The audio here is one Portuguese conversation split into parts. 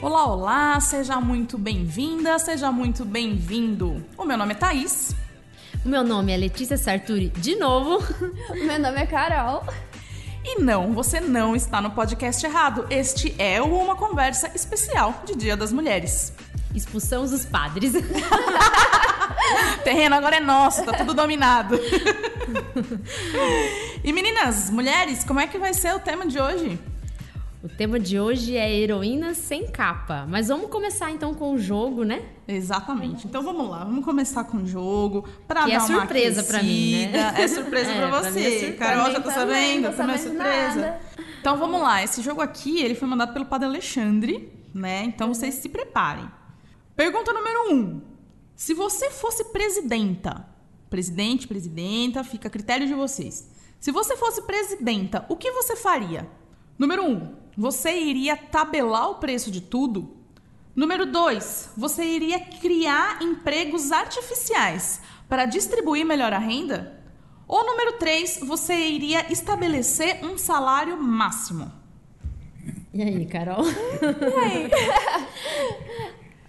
Olá, olá, seja muito bem-vinda, seja muito bem-vindo. O meu nome é Thaís. O meu nome é Letícia Sarturi, de novo. O meu nome é Carol. E não, você não está no podcast errado. Este é Uma Conversa Especial de Dia das Mulheres. Expulsamos os padres. Terreno agora é nosso, tá tudo dominado. e meninas, mulheres, como é que vai ser o tema de hoje? O tema de hoje é heroínas sem capa. Mas vamos começar então com o jogo, né? Exatamente. Então vamos lá, vamos começar com o jogo para Que é dar uma surpresa pra mim, né? É surpresa É, pra pra é você. surpresa. Carol Pra já tá também, sabendo, foi uma sabendo surpresa. nada. Então vamos lá, esse jogo aqui, ele foi mandado pelo Padre Alexandre, né? Então vocês se preparem. Pergunta número um. Se você fosse presidenta, presidente, presidenta, fica a critério de vocês. Se você fosse presidenta, o que você faria? Número um, você iria tabelar o preço de tudo? Número dois, você iria criar empregos artificiais para distribuir melhor a renda? Ou número três, você iria estabelecer um salário máximo? E aí, Carol?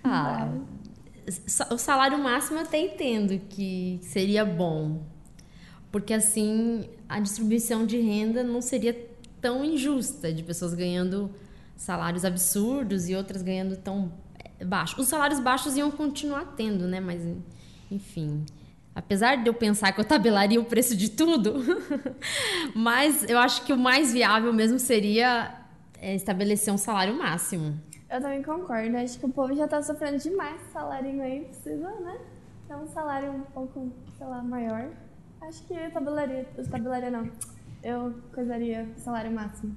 ah, sa- o salário máximo eu até entendo que seria bom. Porque assim a distribuição de renda não seria tão injusta, de pessoas ganhando salários absurdos e outras ganhando tão eh, baixo. Os salários baixos iam continuar tendo, né? Mas enfim. Apesar de eu pensar que eu tabelaria o preço de tudo, mas eu acho que o mais viável mesmo seria é, estabelecer um salário máximo. Eu também concordo. Acho que o povo já tá sofrendo demais com salário aí. Precisa, né? Ter um salário um pouco, sei lá, maior. Acho que eu tabelaria. Eu tabelaria não. Eu coisaria o salário máximo.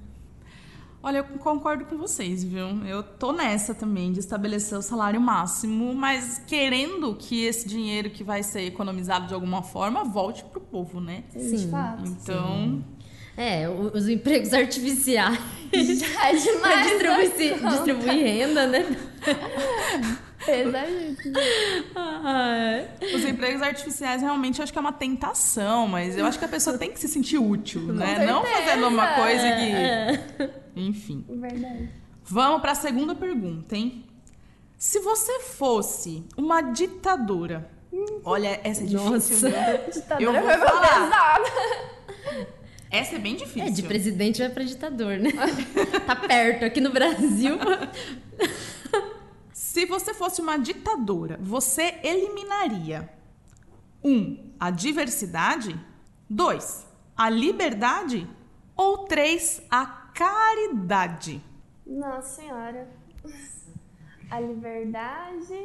Olha, eu concordo com vocês, viu? Eu tô nessa também de estabelecer o salário máximo, mas querendo que esse dinheiro que vai ser economizado de alguma forma volte pro povo, né? De Sim. fato. Então, É, os empregos artificiais Já é para demais. distribuir, né? distribuir renda, né? Pesadíssimo. Ai. os empregos artificiais realmente eu acho que é uma tentação, mas eu acho que a pessoa tem que se sentir útil, né? Não certeza. fazendo uma coisa que. É. Enfim. Verdade. Vamos para a segunda pergunta, hein? Se você fosse uma ditadora. Olha, essa é difícil. Nossa. viu? Ditadura Eu vou foi falar. Essa é bem difícil. É, de presidente vai para ditador, né? Tá perto, aqui no Brasil. Se você fosse uma ditadora, você eliminaria um, a diversidade, dois, a liberdade ou três, a caridade. Nossa senhora. A liberdade,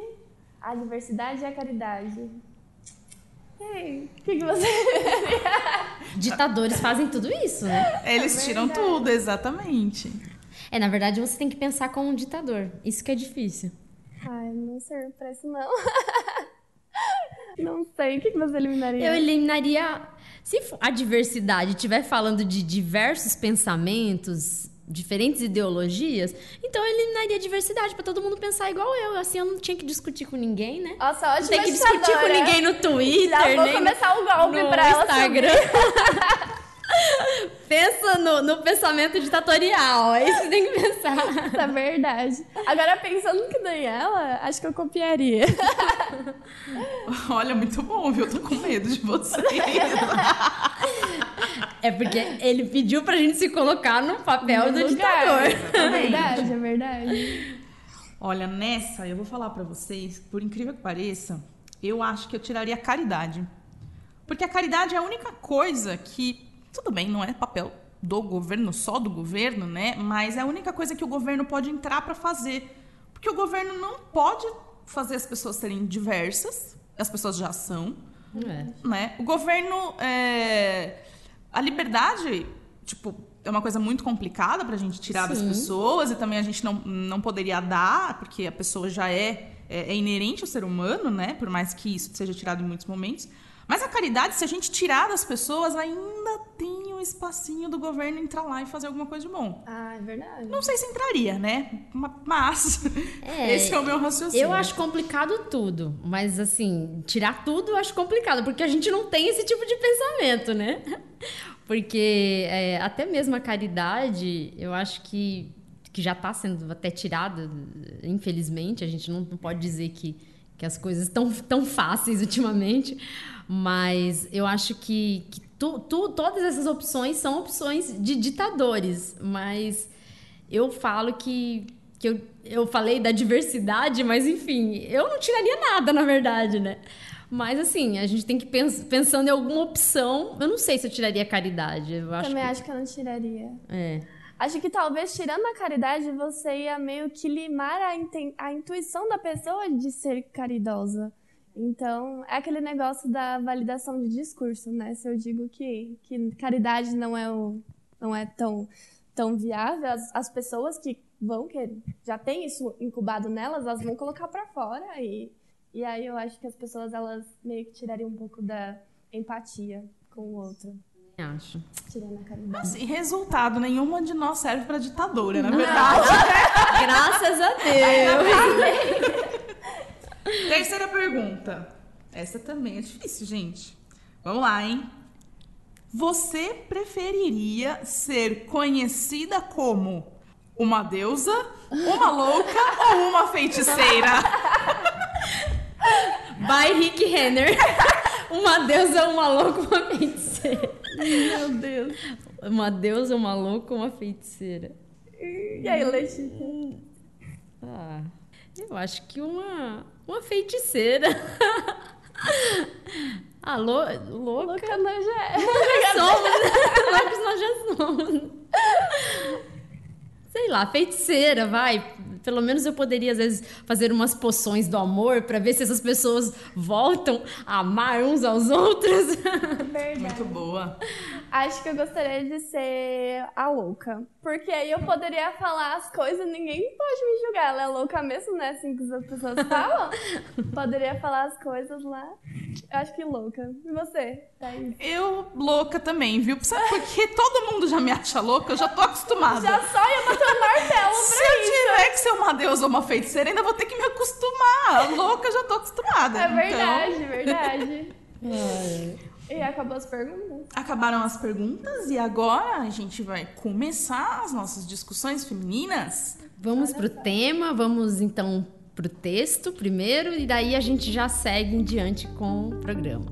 a diversidade e a caridade. E aí, o que, que você. Ditadores fazem tudo isso, né? Eles É tiram tudo, exatamente. É, na verdade, você tem que pensar como um ditador. Isso que é difícil. Ai, não serve pra isso, não. Não sei, o que, que você eliminaria? Eu eliminaria. Se a diversidade estiver falando de diversos pensamentos, diferentes ideologias, então eu eliminaria a diversidade pra todo mundo pensar igual eu. Assim eu não tinha que discutir com ninguém, né? Nossa, Não ótima tem que discutir com ninguém no Twitter, Já vou nem começar o golpe no pra ela Instagram. Pensa no, no pensamento ditatorial, é isso que tem que pensar. Isso é verdade. Agora, pensando que nem ela, acho que eu copiaria. Olha, muito bom, viu? Eu tô com medo de vocês. É porque ele pediu pra gente se colocar no papel do No lugar. ditador. É verdade, é verdade. Olha, nessa, eu vou falar pra vocês, por incrível que pareça, eu acho que eu tiraria a caridade. Porque a caridade é a única coisa que, tudo bem, não é papel do governo, só do governo, né? Mas é a única coisa que o governo pode entrar pra fazer. Porque o governo não pode fazer as pessoas serem diversas, as pessoas já são, É. né? O governo. é, A liberdade, tipo, é uma coisa muito complicada pra gente tirar das Sim. pessoas e também a gente não, não poderia dar, porque a pessoa já é, é, é inerente ao ser humano, né? Por mais que isso seja tirado em muitos momentos. Mas a caridade, se a gente tirar das pessoas, ainda tem um espacinho do governo entrar lá e fazer alguma coisa de bom. Ah, é verdade. Não sei se entraria, né? Ma- Mas É, esse é o meu raciocínio. Eu acho complicado tudo, mas assim, tirar tudo eu acho complicado, porque a gente não tem esse tipo de pensamento, né? Porque é, até mesmo a caridade, eu acho que, que já está sendo até tirada, infelizmente. A gente não, não pode dizer que, que as coisas estão tão fáceis ultimamente, mas eu acho que, que tu, tu, todas essas opções são opções de ditadores, mas eu falo que, que eu, eu falei da diversidade, mas enfim, eu não tiraria nada, na verdade, né? Mas assim, a gente tem que pensar pensando em alguma opção. Eu não sei se eu tiraria caridade. Eu acho Também que... acho que eu não tiraria. É. Acho que talvez tirando a caridade você ia meio que limar a, a intuição da pessoa de ser caridosa. Então, é aquele negócio da validação de discurso, né? Se eu digo que, que caridade não é, o, não é tão, tão viável, as, as pessoas que vão, que já tem isso incubado nelas, elas vão colocar pra fora e, e aí eu acho que as pessoas, elas meio que tirariam um pouco da empatia com o outro, Acho. tirando a caridade. Assim, resultado, nenhuma de nós serve pra ditadora, na verdade. Graças a Deus. Terceira pergunta. Essa também é difícil, gente. Vamos lá, hein? Você preferiria ser conhecida como uma deusa, uma louca ou uma feiticeira? By Rick Renner. Uma deusa, uma louca, uma feiticeira. Meu Deus. Uma deusa, uma louca, uma feiticeira. E aí, Letícia? Ah, eu acho que uma, uma feiticeira. Ah, lou- louca. Louca não já é. já somos. Loucos nós já somos. Sei lá, feiticeira, vai. Pelo menos eu poderia, às vezes, fazer umas poções do amor pra ver se essas pessoas voltam a amar uns aos outros. Verdade. Muito boa. Acho que eu gostaria de ser a louca. Porque aí eu poderia falar as coisas e ninguém pode me julgar. Ela é louca mesmo, né? Assim que as pessoas falam. poderia falar as coisas lá. Eu acho que louca. E você? Thaís? Eu louca também, viu? Sabe porque todo mundo já me acha louca, eu já tô acostumada. Já só ia bater o martelo Se pra eu isso. tiver que ser uma deusa ou uma feiticeira, ainda vou ter que me acostumar. Louca, eu já tô acostumada. É Então, verdade, verdade. E acabou as perguntas? acabaram as perguntas e agora a gente vai começar as nossas discussões femininas. Vamos pro tema, vamos então pro texto primeiro e daí a gente já segue em diante com o programa.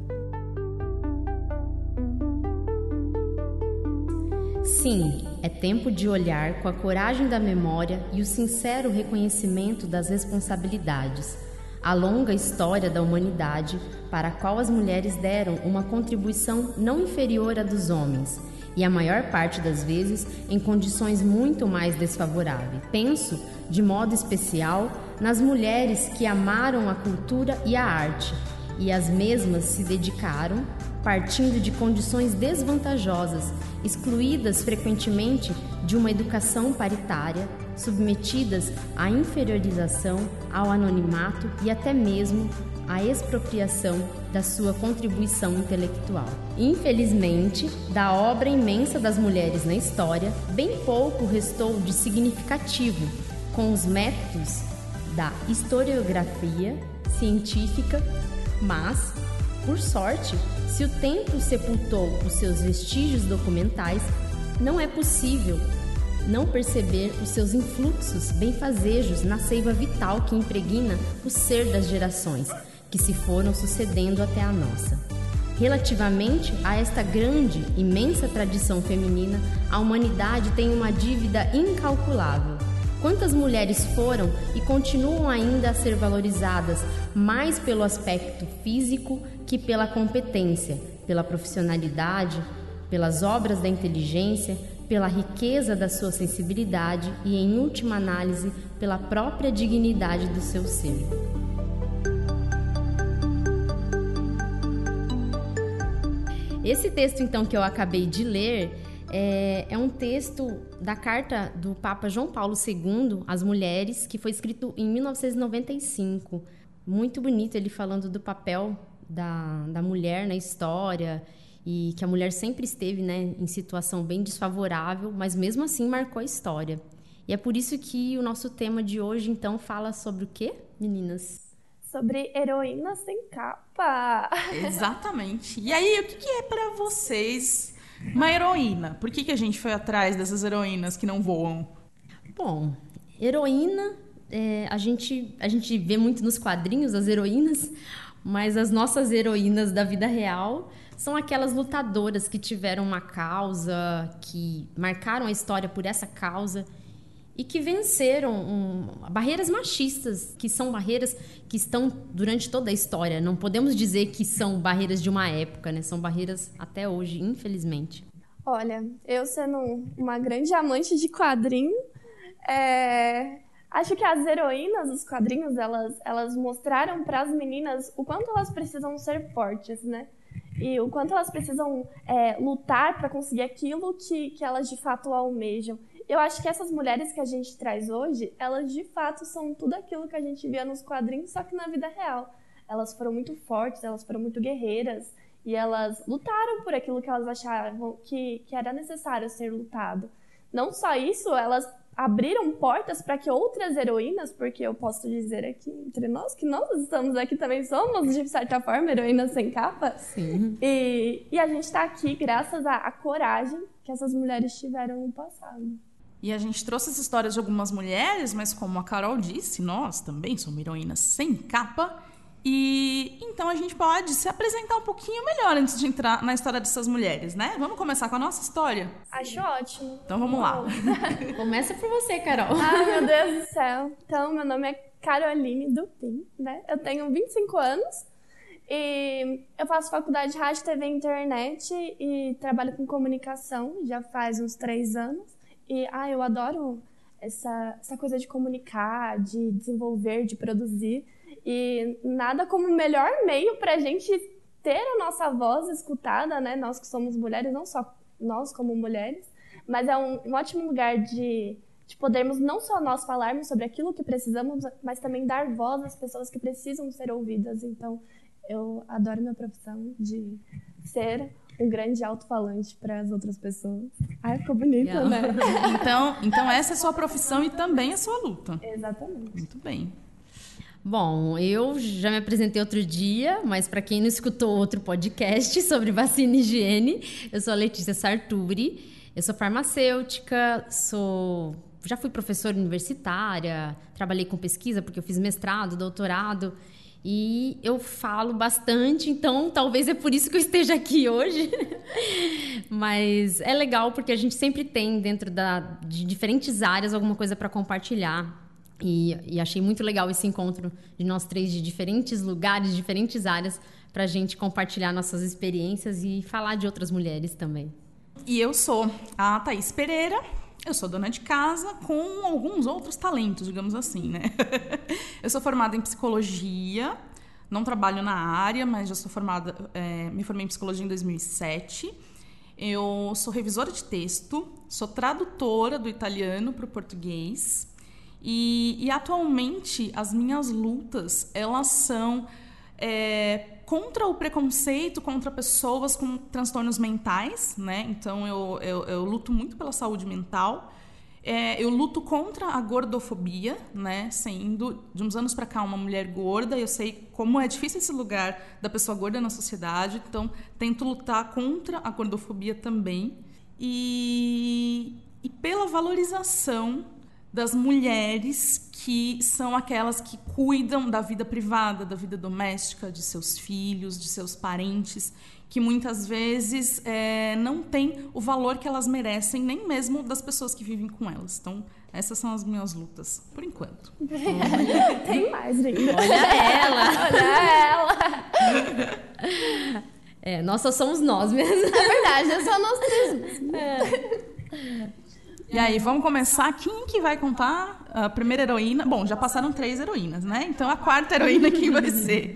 Sim, é tempo de olhar com a coragem da memória e o sincero reconhecimento das responsabilidades. A longa história da humanidade para a qual as mulheres deram uma contribuição não inferior à dos homens e a maior parte das vezes em condições muito mais desfavoráveis. Penso, de modo especial, nas mulheres que amaram a cultura e a arte, e as mesmas se dedicaram, partindo de condições desvantajosas, excluídas frequentemente de uma educação paritária, submetidas à inferiorização, ao anonimato e até mesmo à expropriação da sua contribuição intelectual. Infelizmente, da obra imensa das mulheres na história, bem pouco restou de significativo com os métodos da historiografia científica, mas, por sorte, se o tempo sepultou os seus vestígios documentais, não é possível não perceber os seus influxos benfazejos na seiva vital que impregna o ser das gerações que se foram sucedendo até a nossa. Relativamente a esta grande, imensa tradição feminina, a humanidade tem uma dívida incalculável. Quantas mulheres foram e continuam ainda a ser valorizadas mais pelo aspecto físico que pela competência, pela profissionalidade, pelas obras da inteligência, pela riqueza da sua sensibilidade e, em última análise, pela própria dignidade do seu ser. Esse texto, então, que eu acabei de ler é, é, um texto da carta do Papa João Paulo II às mulheres, que foi escrito em 1995. Muito bonito ele falando do papel da, da mulher na história e que a mulher sempre esteve né, em situação bem desfavorável, mas mesmo assim marcou a história. E é por isso que o nosso tema de hoje, então, fala sobre o quê, meninas? Sobre heroínas sem capa. Exatamente. E aí, o que, que é para vocês Uma heroína. Por que, que a gente foi atrás dessas heroínas que não voam? Bom, heroína, é, a, gente, a gente vê muito nos quadrinhos as heroínas, mas as nossas heroínas da vida real são aquelas lutadoras que tiveram uma causa, que marcaram a história por essa causa e que venceram um, barreiras machistas, que são barreiras que estão durante toda a história. Não podemos dizer que são barreiras de uma época, né? São barreiras até hoje, infelizmente. Olha, eu sendo uma grande amante de quadrinho, é... acho que as heroínas dos quadrinhos elas, elas mostraram para as meninas o quanto elas precisam ser fortes, né? E o quanto elas precisam é, lutar para conseguir aquilo que, que elas de fato almejam eu acho que essas mulheres que a gente traz hoje, elas de fato são tudo aquilo que a gente via nos quadrinhos, só que na vida real. Elas foram muito fortes, elas foram muito guerreiras e elas lutaram por aquilo que elas achavam que, que era necessário ser lutado. Não só isso, elas abriram portas para que outras heroínas, porque eu posso dizer aqui entre nós que nós estamos aqui também somos, de certa forma, heroínas sem capa. Sim. E, e a gente está aqui graças à, à coragem que essas mulheres tiveram no passado. E a gente trouxe as histórias de algumas mulheres, mas como a Carol disse, nós também somos heroínas sem capa. E então a gente pode se apresentar um pouquinho melhor antes de entrar na história dessas mulheres, né? Vamos começar com a nossa história? Acho ótimo. Então vamos lá. Começa por você, Carol. Ai, meu Deus do céu. Então, meu nome é Caroline Dupin, né? Eu tenho 25 anos e eu faço faculdade de rádio, TV e internet e trabalho com comunicação já faz uns três anos. E, ah, eu adoro essa, essa coisa de comunicar, de desenvolver, de produzir. E nada como o melhor meio para a gente ter a nossa voz escutada, né? Nós que somos mulheres, não só nós como mulheres, mas é um, um ótimo lugar de, de podermos não só nós falarmos sobre aquilo que precisamos, mas também dar voz às pessoas que precisam ser ouvidas. Então, eu adoro minha profissão de ser um grande alto-falante para as outras pessoas. Ai, ficou bonito, yeah. né? então, então, essa é a sua profissão e também a sua luta. Exatamente. Muito bem. Bom, eu já me apresentei outro dia, mas para quem não escutou outro podcast sobre vacina e higiene, eu sou a Letícia Sarturi, eu sou farmacêutica, sou já fui professora universitária, trabalhei com pesquisa porque eu fiz mestrado, doutorado e eu falo bastante, então talvez é por isso que eu esteja aqui hoje. Mas é legal porque a gente sempre tem dentro da, de diferentes áreas alguma coisa para compartilhar. E, e, achei muito legal esse encontro de nós três de diferentes lugares, diferentes áreas, para a gente compartilhar nossas experiências e falar de outras mulheres também. E eu sou a Thaís Pereira, eu sou dona de casa com alguns outros talentos, digamos assim, né? eu sou formada em psicologia, não trabalho na área, mas já sou formada, é, me formei em psicologia em 2007. Eu sou revisora de texto, sou tradutora do italiano para o português e, e, atualmente as minhas lutas elas são é, contra o preconceito contra pessoas com transtornos mentais, né? Então eu, eu, eu luto muito pela saúde mental. É, eu luto contra a gordofobia, né? Sendo de uns anos para cá uma mulher gorda, eu sei como é difícil esse lugar da pessoa gorda na sociedade, então tento lutar contra a gordofobia também e, e pela valorização das mulheres que são aquelas que cuidam da vida privada, da vida doméstica, de seus filhos, de seus parentes, que muitas vezes é, não têm o valor que elas merecem, nem mesmo das pessoas que vivem com elas. Então, essas são as minhas lutas, por enquanto. Tem mais, gente. Olha ela! Olha ela! É, nós só somos nós mesmo. É verdade, é só nós três. É. E aí, vamos começar. Quem que vai contar a primeira heroína? Bom, já passaram três heroínas, né? Então a quarta heroína quem vai ser?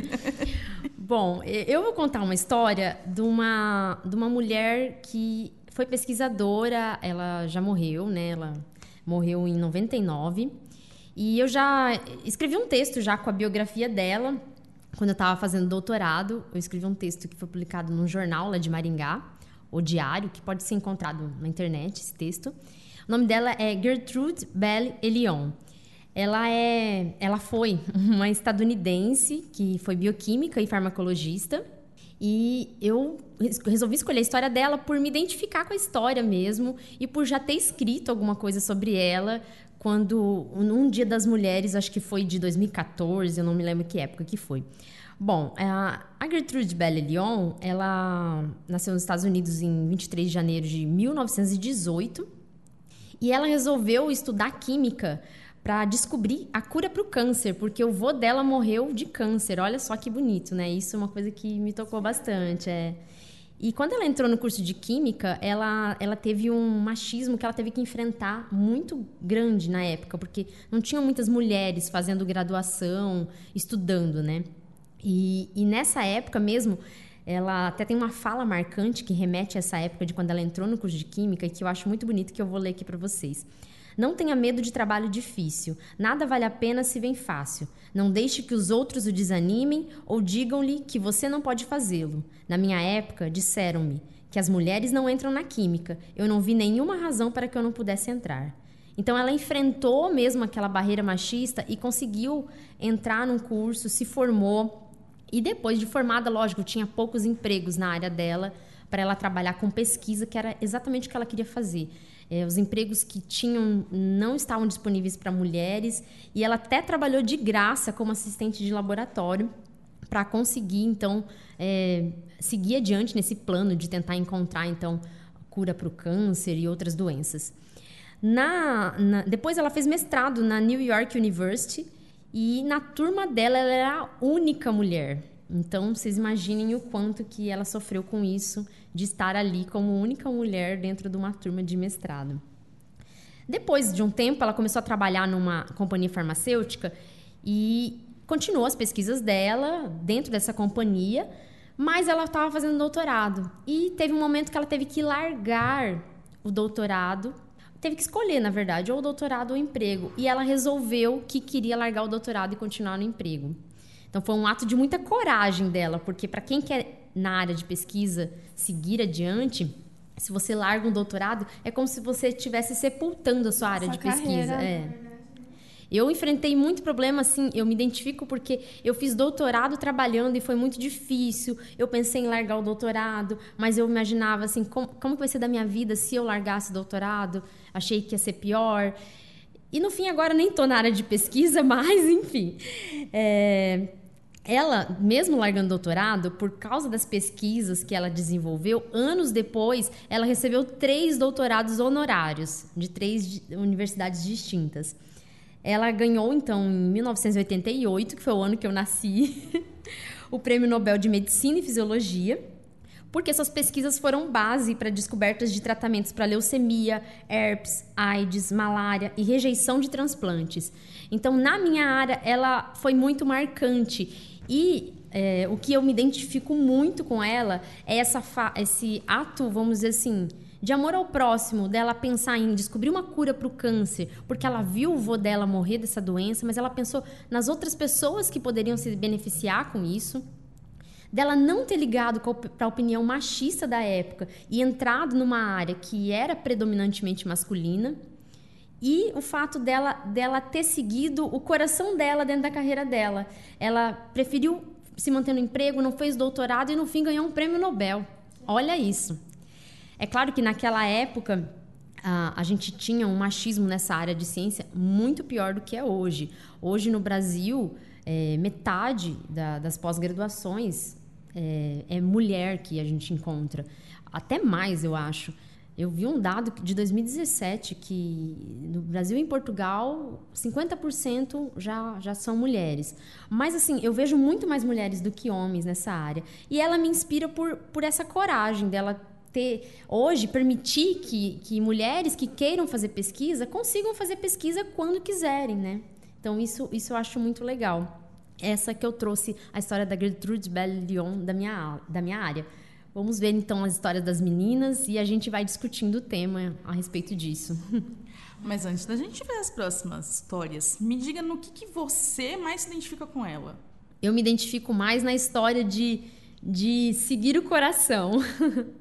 Bom, eu vou contar uma história de uma, de uma mulher que foi pesquisadora, ela já morreu, né? Ela morreu em 99. E eu já escrevi um texto já com a biografia dela. Quando eu estava fazendo doutorado, eu escrevi um texto que foi publicado num jornal lá de Maringá, o Diário, que pode ser encontrado na internet, esse texto. O nome dela é Gertrude Bell Elion. Ela é, ela foi uma estadunidense que foi bioquímica e farmacologista E eu resolvi escolher a história dela por me identificar com a história mesmo e por já ter escrito alguma coisa sobre ela quando num Dia das Mulheres, acho que foi de 2014, eu não me lembro que época que foi. Bom, a Gertrude Belle Lyon, ela nasceu nos Estados Unidos em 23 de janeiro de 1918 e ela resolveu estudar química para descobrir a cura para o câncer, porque o vô dela morreu de câncer. Olha só que bonito, né? Isso é uma coisa que me tocou bastante. É. E quando ela entrou no curso de química, ela, ela teve um machismo que ela teve que enfrentar muito grande na época, porque não tinham muitas mulheres fazendo graduação, estudando, né? E, e nessa época mesmo, ela até tem uma fala marcante que remete a essa época de quando ela entrou no curso de química, que eu acho muito bonito, que eu vou ler aqui para vocês. Não tenha medo de trabalho difícil. Nada vale a pena se vem fácil. Não deixe que os outros o desanimem ou digam-lhe que você não pode fazê-lo. Na minha época, disseram-me que as mulheres não entram na química. Eu não vi nenhuma razão para que eu não pudesse entrar. Então ela enfrentou mesmo aquela barreira machista e conseguiu entrar num curso, se formou. E depois de formada, lógico, tinha poucos empregos na área dela para ela trabalhar com pesquisa, que era exatamente o que ela queria fazer. É, os empregos que tinham não estavam disponíveis para mulheres e ela até trabalhou de graça como assistente de laboratório para conseguir então é, seguir adiante nesse plano de tentar encontrar então cura para o câncer e outras doenças. Na, na, depois ela fez mestrado na New York University e na turma dela ela era a única mulher. Então vocês imaginem o quanto que ela sofreu com isso de estar ali como única mulher dentro de uma turma de mestrado. Depois de um tempo, ela começou a trabalhar numa companhia farmacêutica e continuou as pesquisas dela dentro dessa companhia, mas ela estava fazendo doutorado. E teve um momento que ela teve que largar o doutorado, teve que escolher, na verdade, ou o doutorado ou o emprego. E ela resolveu que queria largar o doutorado e continuar no emprego. Então foi um ato de muita coragem dela, porque para quem quer na área de pesquisa seguir adiante, se você larga um doutorado, é como se você estivesse sepultando a sua área sua de pesquisa. É. Eu enfrentei muito problema, assim, eu me identifico porque eu fiz doutorado trabalhando e foi muito difícil. Eu pensei em largar o doutorado, mas eu imaginava, assim, como, como que vai ser da minha vida se eu largasse o doutorado? Achei que ia ser pior. E no fim, agora nem estou na área de pesquisa, mas enfim. É, ela, mesmo largando doutorado, por causa das pesquisas que ela desenvolveu, anos depois, ela recebeu três doutorados honorários de três universidades distintas. Ela ganhou, então, em 1988, que foi o ano que eu nasci, o Prêmio Nobel de Medicina e Fisiologia, porque suas pesquisas foram base para descobertas de tratamentos para leucemia, herpes, AIDS, malária e rejeição de transplantes. Então, na minha área, ela foi muito marcante e é, o que eu me identifico muito com ela é esse ato, vamos dizer assim, de amor ao próximo, dela pensar em descobrir uma cura para o câncer, porque ela viu o vô dela morrer dessa doença, mas ela pensou nas outras pessoas que poderiam se beneficiar com isso. Dela não ter ligado para a opinião machista da época e entrado numa área que era predominantemente masculina. E o fato dela, dela ter seguido o coração dela dentro da carreira dela. Ela preferiu se manter no emprego, não fez doutorado e no fim ganhou um prêmio Nobel. Olha isso. É claro que naquela época a, gente tinha um machismo nessa área de ciência muito pior do que é hoje. Hoje no Brasil, é, metade da, das pós-graduações é, é mulher que a gente encontra. Até mais, eu acho. Eu vi um dado de 2017 que no Brasil e em Portugal 50% já, já são mulheres. Mas assim, eu vejo muito mais mulheres do que homens nessa área. E ela me inspira por, por essa coragem dela ter hoje permitir que, que mulheres que queiram fazer pesquisa consigam fazer pesquisa quando quiserem, né? Então isso, isso eu acho muito legal. Essa que eu trouxe a história da Gertrude Bell Lyon da minha, da minha área. Vamos ver então as histórias das meninas e a gente vai discutindo o tema a respeito disso. Mas antes da gente ver as próximas histórias, me diga no que, que você mais se identifica com ela. Eu me identifico mais na história de, de seguir o coração.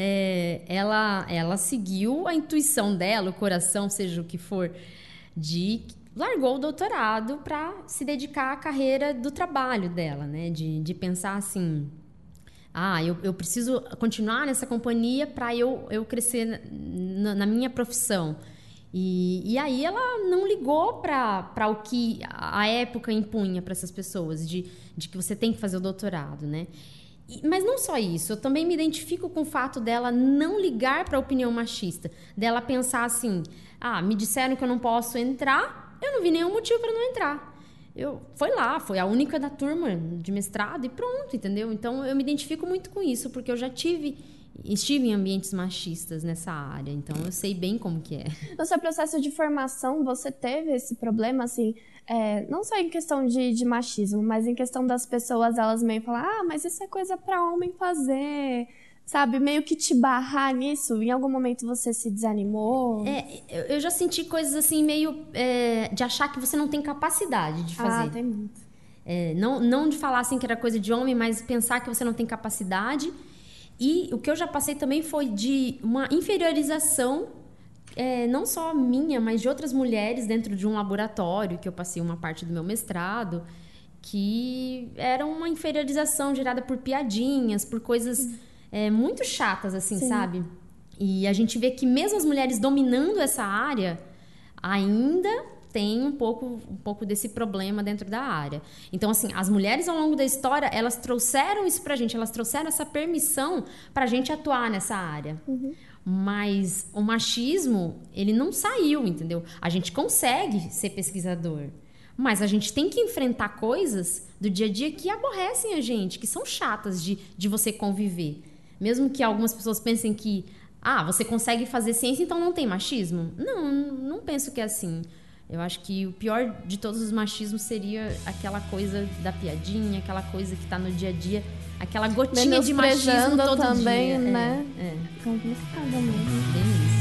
é, ela, ela seguiu a intuição dela, o coração, seja o que for, de largou o doutorado para se dedicar à carreira do trabalho dela, né? De, de pensar assim, ah, eu, eu preciso continuar nessa companhia para eu, eu crescer na, na minha profissão. E, e, aí ela não ligou para o que a época impunha para essas pessoas, de, de que você tem que fazer o doutorado, né? Mas não só isso, eu também me identifico com o fato dela não ligar para a opinião machista, dela pensar assim: ah, me disseram que eu não posso entrar, eu não vi nenhum motivo para não entrar. Eu foi lá, foi a única da turma de mestrado e pronto, entendeu? Então eu me identifico muito com isso, porque eu já tive estive em ambientes machistas nessa área, então eu sei bem como que é. No seu processo de formação, você teve esse problema, assim, é, não só em questão de, de, machismo, mas em questão das pessoas, elas meio falam, ah, mas isso é coisa para homem fazer, sabe? Meio que te barrar nisso. Em algum momento você se desanimou? É, eu já senti coisas assim, meio é, de achar que você não tem capacidade de fazer. Ah, tem muito. É, não, não de falar assim que era coisa de homem, mas pensar que você não tem capacidade e o que eu já passei também foi de uma inferiorização, é, não só minha, mas de outras mulheres dentro de um laboratório, que eu passei uma parte do meu mestrado, que era uma inferiorização gerada por piadinhas, por coisas é, muito chatas, assim, Sim. sabe? E a gente vê que mesmo as mulheres dominando essa área, ainda tem um pouco, um pouco desse problema dentro da área. Então, assim, as mulheres ao longo da história, elas trouxeram isso pra gente, elas trouxeram essa permissão pra gente atuar nessa área. Uhum. Mas o machismo, ele não saiu, entendeu? A gente consegue ser pesquisador. Mas a gente tem que enfrentar coisas do dia a dia que aborrecem a gente, que são chatas de, de você conviver. Mesmo que algumas pessoas pensem que, ah, você consegue fazer ciência, então não tem machismo. Não, não penso que é assim. Eu acho que o pior de todos os machismos seria aquela coisa da piadinha, aquela coisa que está no dia a dia, aquela gotinha de machismo todo também, dia. né? É, é. Complicado mesmo. Bem isso.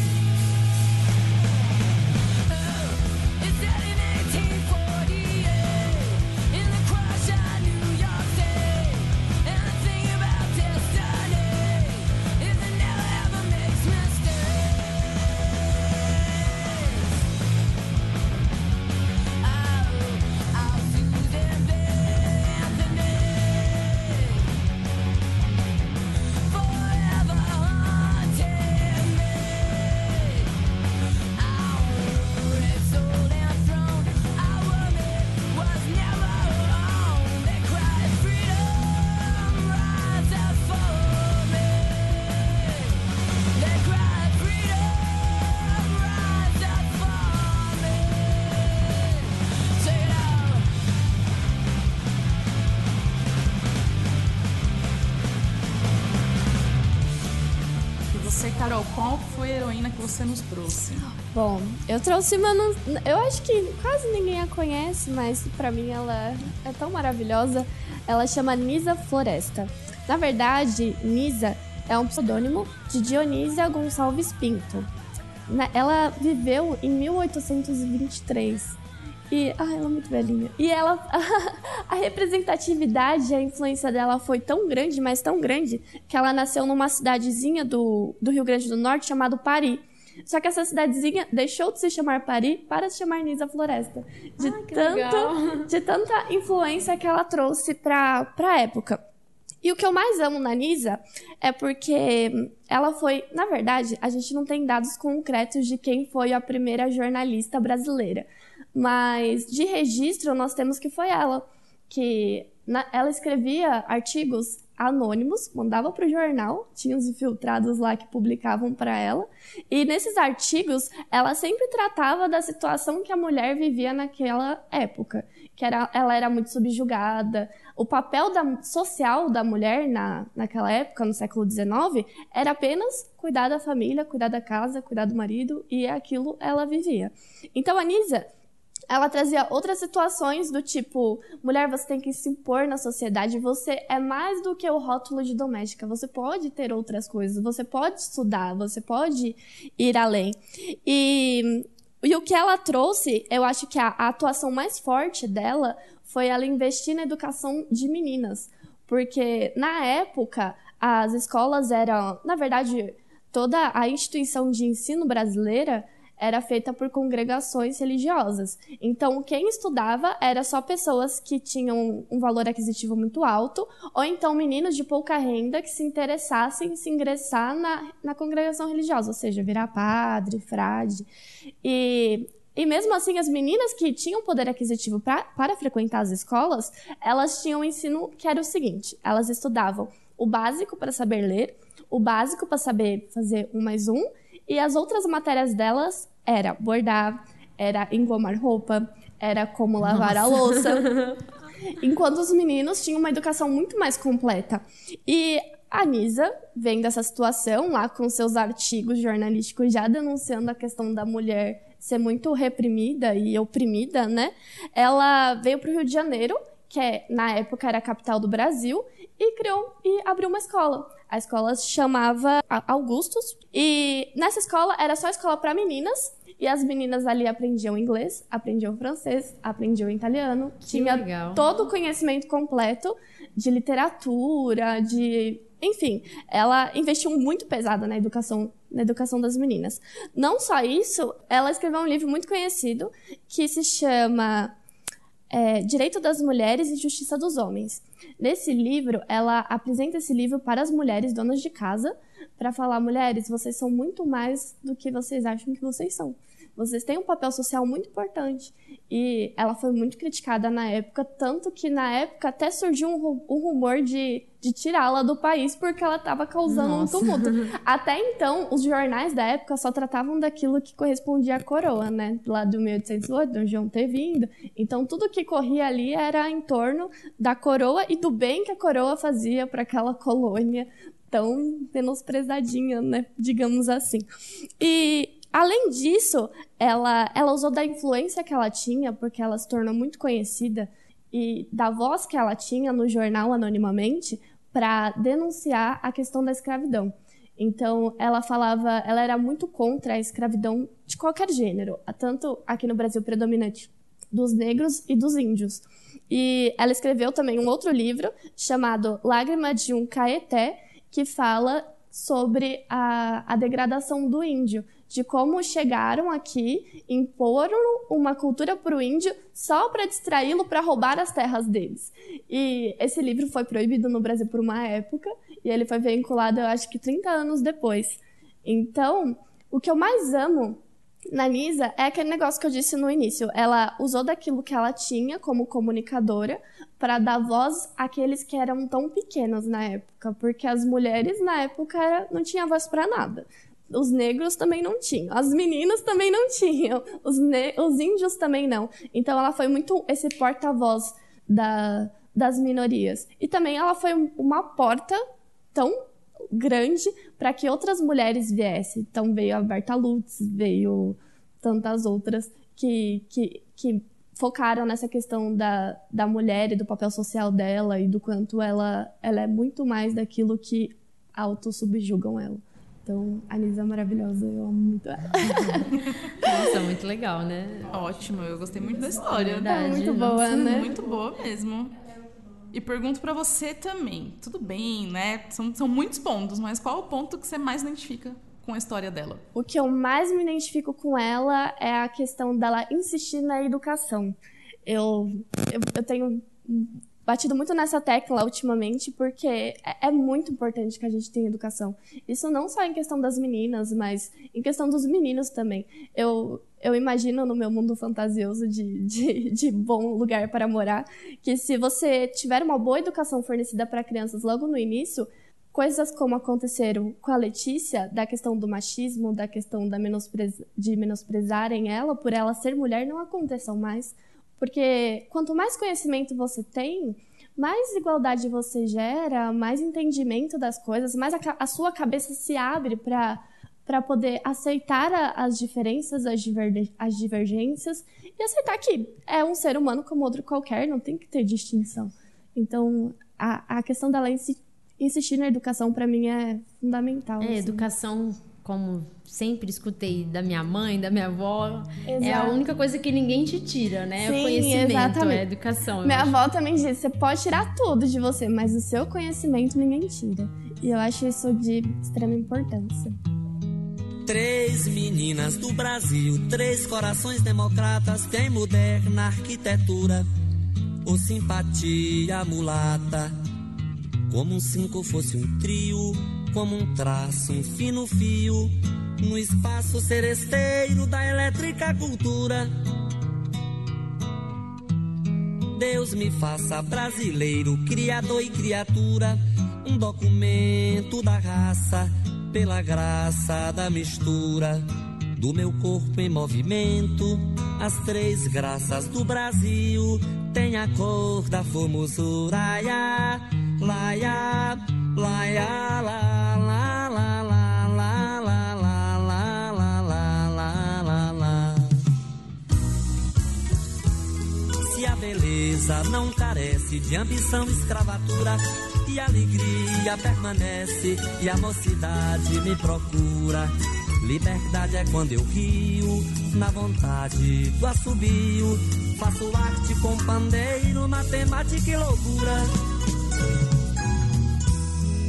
Trouxe? Bom, eu trouxe uma. Eu acho que quase ninguém a conhece, mas para mim ela é tão maravilhosa. Ela chama Nisa Floresta. Na verdade, Nisa é um pseudônimo de Dionísia Gonçalves Pinto. Ela viveu em 1823 e ah, ela é muito velhinha. E ela a representatividade, a influência dela foi tão grande, mas tão grande, que ela nasceu numa cidadezinha do, do Rio Grande do Norte chamado Pari. Só que essa cidadezinha deixou de se chamar Paris para se chamar Nisa Floresta. De, ah, tanto, de tanta influência que ela trouxe para a época. E o que eu mais amo na Nisa é porque ela foi, na verdade, a gente não tem dados concretos de quem foi a primeira jornalista brasileira, mas de registro nós temos que foi ela, que na, ela escrevia artigos anônimos, mandava para o jornal, tinha os infiltrados lá que publicavam para ela, e nesses artigos ela sempre tratava da situação que a mulher vivia naquela época, que era, ela era muito subjugada. O papel da, social da mulher na, naquela época, no século XIX, era apenas cuidar da família, cuidar da casa, cuidar do marido, e aquilo ela vivia. Então a Nisa ela trazia outras situações do tipo: mulher, você tem que se impor na sociedade, você é mais do que o rótulo de doméstica, você pode ter outras coisas, você pode estudar, você pode ir além. E, e o que ela trouxe, eu acho que a, a atuação mais forte dela foi ela investir na educação de meninas, porque na época as escolas eram, na verdade, toda a instituição de ensino brasileira era feita por congregações religiosas. Então, quem estudava era só pessoas que tinham um valor aquisitivo muito alto, ou então meninos de pouca renda que se interessassem em se ingressar na, na congregação religiosa, ou seja, virar padre, frade. E e mesmo assim, as meninas que tinham poder aquisitivo pra, para frequentar as escolas, elas tinham um ensino que era o seguinte: elas estudavam o básico para saber ler, o básico para saber fazer um mais um, e as outras matérias delas era bordar, era engomar roupa, era como lavar Nossa. a louça. Enquanto os meninos tinham uma educação muito mais completa. E a Nisa vem dessa situação lá com seus artigos jornalísticos já denunciando a questão da mulher ser muito reprimida e oprimida, né? Ela veio para o Rio de Janeiro, que é, na época era a capital do Brasil, e criou e abriu uma escola. A escola se chamava Augustus e nessa escola era só escola para meninas e as meninas ali aprendiam inglês, aprendiam francês, aprendiam italiano, que tinha legal. todo o conhecimento completo de literatura, de enfim, ela investiu muito pesado na educação, na educação das meninas. Não só isso, ela escreveu um livro muito conhecido que se chama é, Direito das Mulheres e Justiça dos Homens. Nesse livro, ela apresenta esse livro para as mulheres donas de casa, para falar: mulheres, vocês são muito mais do que vocês acham que vocês são. Vocês têm um papel social muito importante. E ela foi muito criticada na época, tanto que na época até surgiu um, um rumor de, de tirá-la do país porque ela estava causando Nossa. um tumulto. Até então, os jornais da época só tratavam daquilo que correspondia à coroa, né? Lá do 1808, do João ter vindo. Então, tudo que corria ali era em torno da coroa e do bem que a coroa fazia para aquela colônia tão menosprezadinha, né? Digamos assim. E Além disso, ela, ela usou da influência que ela tinha, porque ela se tornou muito conhecida, e da voz que ela tinha no jornal anonimamente, para denunciar a questão da escravidão. Então, ela falava, ela era muito contra a escravidão de qualquer gênero, tanto aqui no Brasil predominante dos negros e dos índios. E ela escreveu também um outro livro chamado Lágrima de um Caeté, que fala sobre a, a degradação do índio de como chegaram aqui, imporam uma cultura para o índio só para distraí-lo para roubar as terras deles. E esse livro foi proibido no Brasil por uma época e ele foi vinculado, eu acho que 30 anos depois. Então, o que eu mais amo na Nisa é aquele negócio que eu disse no início. Ela usou daquilo que ela tinha como comunicadora para dar voz àqueles que eram tão pequenos na época, porque as mulheres na época não tinham voz para nada os negros também não tinham, as meninas também não tinham, os, os índios também não. Então ela foi muito esse porta-voz da, das minorias. E também ela foi uma porta tão grande para que outras mulheres viessem. Então veio a Berta Lutz, veio tantas outras que, que, que focaram nessa questão da, da mulher e do papel social dela e do quanto ela, ela é muito mais daquilo que auto-subjugam ela. Então, a Lisa é maravilhosa, eu amo muito ela. Nossa, muito legal, né? Ótimo, eu gostei muito da história. É muito boa, né? Muito boa mesmo. E pergunto para você também. Tudo bem, né? São, são muitos pontos, mas qual o ponto que você mais identifica com a história dela? O que eu mais me identifico com ela é a questão dela insistir na educação. Eu, eu, eu tenho batido muito nessa tecla ultimamente, porque é, é, muito importante que a gente tenha educação. Isso não só em questão das meninas, mas em questão dos meninos também. Eu, eu imagino no meu mundo fantasioso de, de, de bom lugar para morar, que se você tiver uma boa educação fornecida para crianças logo no início, coisas como aconteceram com a Letícia, da questão do machismo, da questão da de menosprezarem ela por ela ser mulher, não aconteçam mais. Porque quanto mais conhecimento você tem, mais igualdade você gera, mais entendimento das coisas, mais a, a sua cabeça se abre para para poder aceitar a, as diferenças, as, diver, as divergências e aceitar que é um ser humano como outro qualquer, não tem que ter distinção. Então, a, a questão dela insistir na educação para mim é fundamental. É, assim. educação como sempre escutei da minha mãe, da minha avó, Exato. é a única coisa que ninguém te tira, né? Sim, o conhecimento, exatamente. a educação. Minha acho. avó também diz, você pode tirar tudo de você, mas o seu conhecimento ninguém tira. E eu acho isso de extrema importância. Três meninas do Brasil, três corações democratas, tem moderna arquitetura, ou simpatia mulata. Como um cinco fosse um trio, como um traço, um fino fio, no espaço seresteiro da elétrica cultura. Deus me faça brasileiro, criador e criatura, um documento da raça, pela graça da mistura do meu corpo em movimento. As três graças do Brasil têm a cor da formosura. Laia, laia, se a beleza não carece de ambição, escravatura e alegria permanece e a mocidade me procura. Liberdade é quando eu rio, na vontade do assobio. Faço arte com pandeiro, matemática e loucura.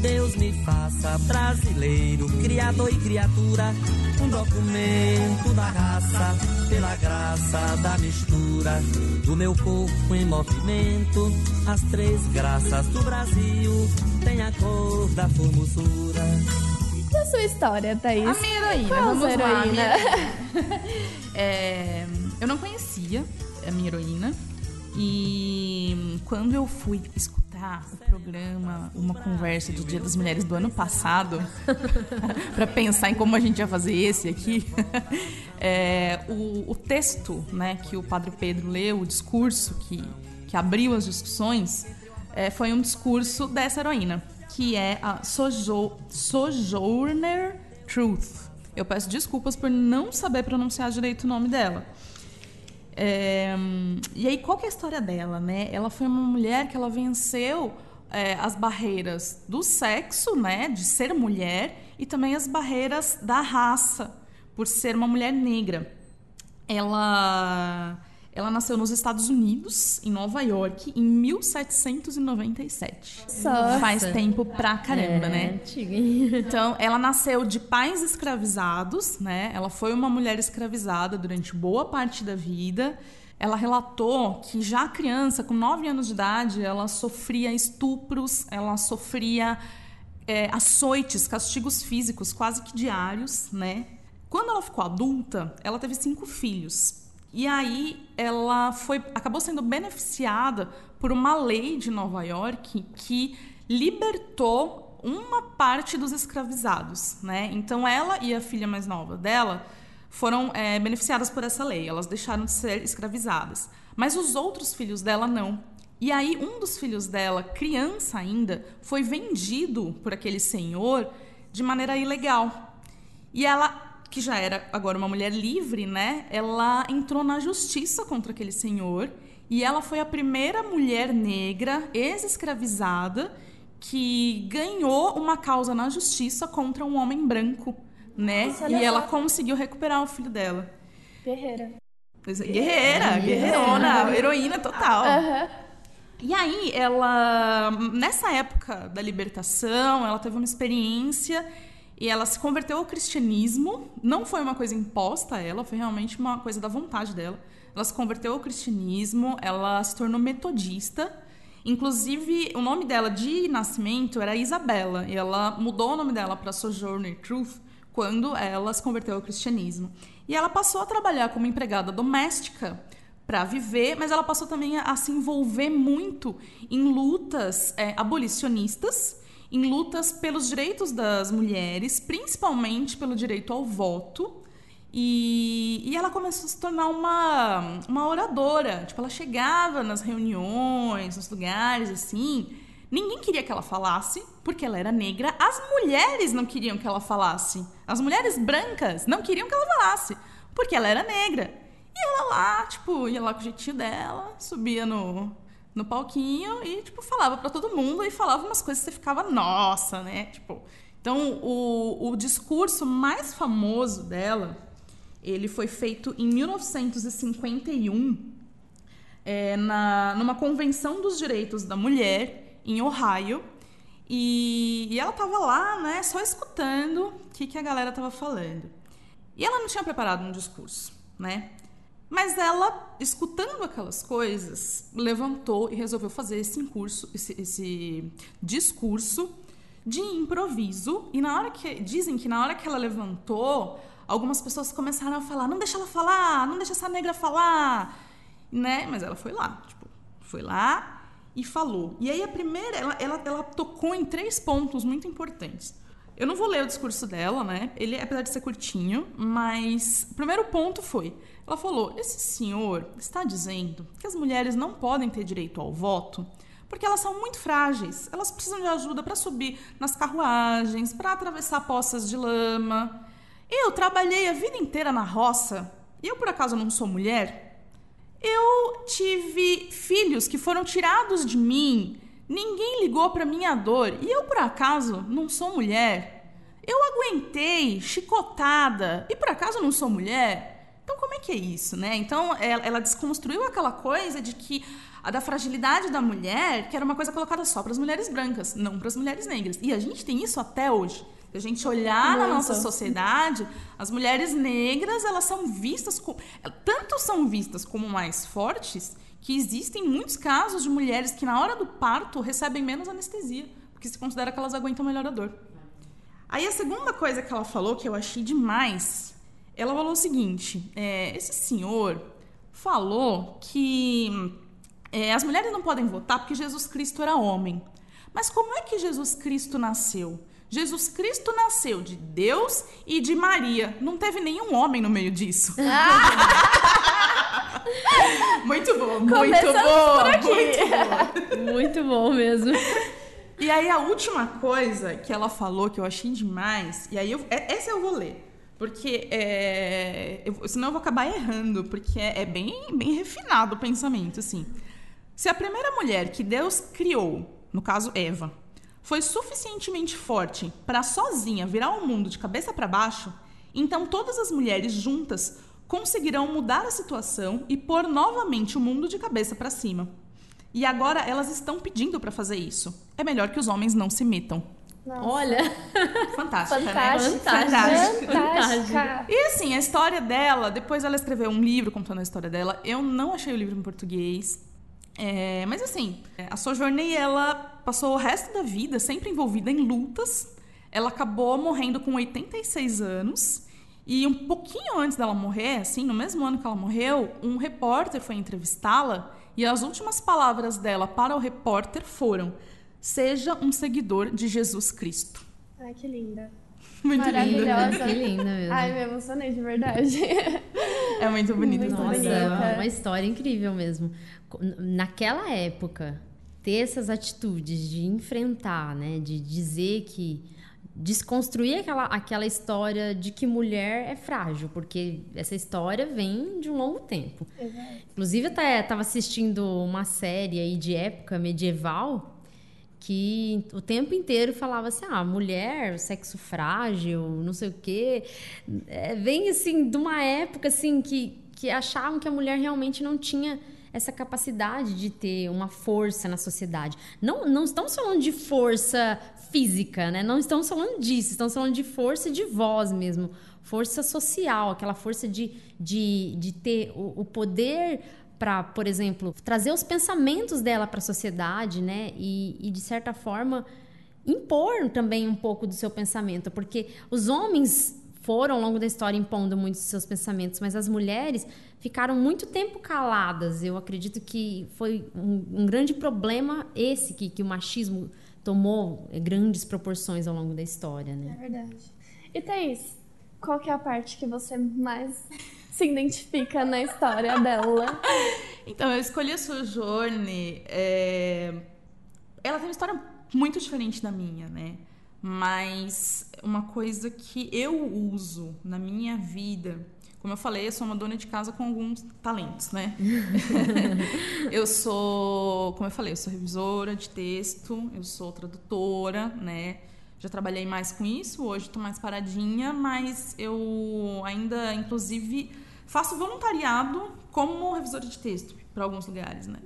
Deus me faça brasileiro, criador e criatura, um documento da raça, pela graça da mistura do meu corpo em movimento. As três graças do Brasil têm a cor da formosura. E a sua história, Thaís? A minha heroína, Qual a vamos sua lá. a heroína? minha- É, eu não conhecia a minha heroína. E quando eu fui escutar o programa, uma conversa de Dia das Mulheres do ano passado, para pensar em como a gente ia fazer esse aqui, é, o, o texto né, que o Padre Pedro leu, o discurso que, que abriu as discussões, é, foi um discurso dessa heroína, que é a Sojo, Sojourner Truth. Eu peço desculpas por não saber pronunciar direito o nome dela. É, e aí, qual que é a história dela, né? Ela foi uma mulher que ela venceu é, as barreiras do sexo, né? De ser mulher, e também as barreiras da raça, por ser uma mulher negra. Ela, ela nasceu nos Estados Unidos, em Nova York, em 1797. Só. Faz tempo pra caramba, é, né? antiguinho. Então, ela nasceu de pais escravizados, né? Ela foi uma mulher escravizada durante boa parte da vida. Ela relatou que já criança, com 9 anos de idade, ela sofria estupros, ela sofria é, açoites, castigos físicos quase que diários, né? Quando ela ficou adulta, ela teve cinco filhos. E aí ela foi, acabou sendo beneficiada por uma lei de Nova York que libertou uma parte dos escravizados, né? Então ela e a filha mais nova dela foram é, beneficiadas por essa lei. Elas deixaram de ser escravizadas, mas os outros filhos dela não. E aí um dos filhos dela, criança ainda, foi vendido por aquele senhor de maneira ilegal. E ela que já era agora uma mulher livre, né? Ela entrou na justiça contra aquele senhor e ela foi a primeira mulher negra ex-escravizada que ganhou uma causa na justiça contra um homem branco, né? Nossa, e ela conseguiu recuperar o filho dela. Guerreira. Guerreira, guerreirona, heroína total. Aham. E aí, ela, nessa época da libertação, ela teve uma experiência e ela se converteu ao cristianismo. Não foi uma coisa imposta a ela, foi realmente uma coisa da vontade dela. Ela se converteu ao cristianismo, ela se tornou metodista. Inclusive, o nome dela de nascimento era Isabela, e ela mudou o nome dela para Sojourner Truth quando ela se converteu ao cristianismo. E ela passou a trabalhar como empregada doméstica para viver, mas ela passou também a, se envolver muito em lutas é, abolicionistas, em lutas pelos direitos das mulheres, principalmente pelo direito ao voto. E, e ela começou a se tornar uma, uma oradora. Tipo, ela chegava nas reuniões, nos lugares, assim. Ninguém queria que ela falasse, porque ela era negra. As mulheres não queriam que ela falasse. As mulheres brancas não queriam que ela falasse, porque ela era negra. E ela lá, tipo, ia lá com o jeitinho dela, subia no, no palquinho e, tipo, falava pra todo mundo e falava umas coisas que você ficava, nossa, né? Tipo, então, o, o discurso mais famoso dela, ele foi feito em 1951, é, na, numa convenção dos direitos da mulher em Ohio. E, e ela tava lá, né, só escutando o que, que a galera tava falando. E ela não tinha preparado um discurso, né? Mas ela, escutando aquelas coisas, levantou e resolveu fazer esse curso, esse, esse discurso de improviso. E na hora que dizem que na hora que ela levantou, algumas pessoas começaram a falar: "Não deixa ela falar, não deixa essa negra falar", né? Mas ela foi lá, tipo, foi lá e falou. E aí a primeira, ela, ela, ela tocou em três pontos muito importantes. Eu não vou ler o discurso dela, né? Ele, apesar de ser curtinho, mas o primeiro ponto foi: ela falou, esse senhor está dizendo que as mulheres não podem ter direito ao voto porque elas são muito frágeis. Elas precisam de ajuda para subir nas carruagens, para atravessar poças de lama. Eu trabalhei a vida inteira na roça e eu, por acaso, não sou mulher. Eu tive filhos que foram tirados de mim Ninguém ligou para minha dor e eu, por acaso, não sou mulher. Eu aguentei chicotada e, por acaso, não sou mulher. Então, como é que é isso, né? Então, ela, desconstruiu aquela coisa de que a da fragilidade da mulher, que era uma coisa colocada só para as mulheres brancas, não para as mulheres negras. E a gente tem isso até hoje. Se a gente olhar Nossa. na nossa sociedade, as mulheres negras, elas são vistas como, tanto são vistas como mais fortes que existem muitos casos de mulheres que na hora do parto recebem menos anestesia, porque se considera que elas aguentam melhor a dor. Aí a segunda coisa que ela falou, que eu achei demais, ela falou o seguinte: é, esse senhor falou que é, as mulheres não podem votar porque Jesus Cristo era homem. Mas como é que Jesus Cristo nasceu? Jesus Cristo nasceu de Deus e de Maria. Não teve nenhum homem no meio disso. muito bom, muito bom, muito bom. Muito bom mesmo. E aí a última coisa que ela falou que eu achei demais, e aí eu, é, essa eu vou ler. Porque é, eu, senão eu vou acabar errando, porque é, é bem, bem refinado o pensamento, assim. Se a primeira mulher que Deus criou, no caso Eva, foi suficientemente forte para sozinha virar o mundo de cabeça para baixo, então todas as mulheres juntas conseguirão mudar a situação e pôr novamente o mundo de cabeça para cima. E agora elas estão pedindo para fazer isso. É melhor que os homens não se metam. Nossa. Olha, fantástica, fantástica, né? Fantástica. fantástica. E assim, a história dela, depois ela escreveu um livro contando a história dela. Eu não achei o livro em português. É, mas assim, a Sojourner, ela passou o resto da vida sempre envolvida em lutas. Ela acabou morrendo com 86 anos. E um pouquinho antes dela morrer, assim, no mesmo ano que ela morreu, um repórter foi entrevistá-la e as últimas palavras dela para o repórter foram: Seja um seguidor de Jesus Cristo. Ai, que linda. Muito Maravilhosa. Que linda mesmo. Ai, me emocionei de verdade. É muito bonito. Muito Nossa, bonita. é uma história incrível mesmo. Naquela época, ter essas atitudes de enfrentar, né, de dizer que desconstruir aquela, aquela história de que mulher é frágil, porque essa história vem de um longo tempo. Exato. Inclusive, eu estava assistindo uma série aí de época medieval que o tempo inteiro falava assim, ah, mulher, sexo frágil, não sei o quê. É, vem, assim, de uma época, assim, que, que achavam que a mulher realmente não tinha essa capacidade de ter uma força na sociedade. Não, não estamos falando de força física, né? Não estamos falando disso, estamos falando de força de voz mesmo, força social, aquela força de, de, de ter o, o poder para, por exemplo, trazer os pensamentos dela para a sociedade, né? E, e, de certa forma, impor também um pouco do seu pensamento, porque os homens foram ao longo da história impondo muitos dos seus pensamentos, mas as mulheres ficaram muito tempo caladas. Eu acredito que foi um, um grande problema esse que, que o machismo tomou grandes proporções ao longo da história, né? É verdade. E Thaís, qual que é a parte que você mais se identifica na história dela? Então, eu escolhi a Sojourner. É... Ela tem uma história muito diferente da minha, né? Mas uma coisa que eu uso na minha vida como eu falei, eu sou uma dona de casa com alguns talentos, né? eu sou, como eu falei, eu sou revisora de texto, eu sou tradutora, né? Já trabalhei mais com isso, hoje estou mais paradinha, mas eu ainda, inclusive, faço voluntariado como revisora de texto para alguns lugares, né?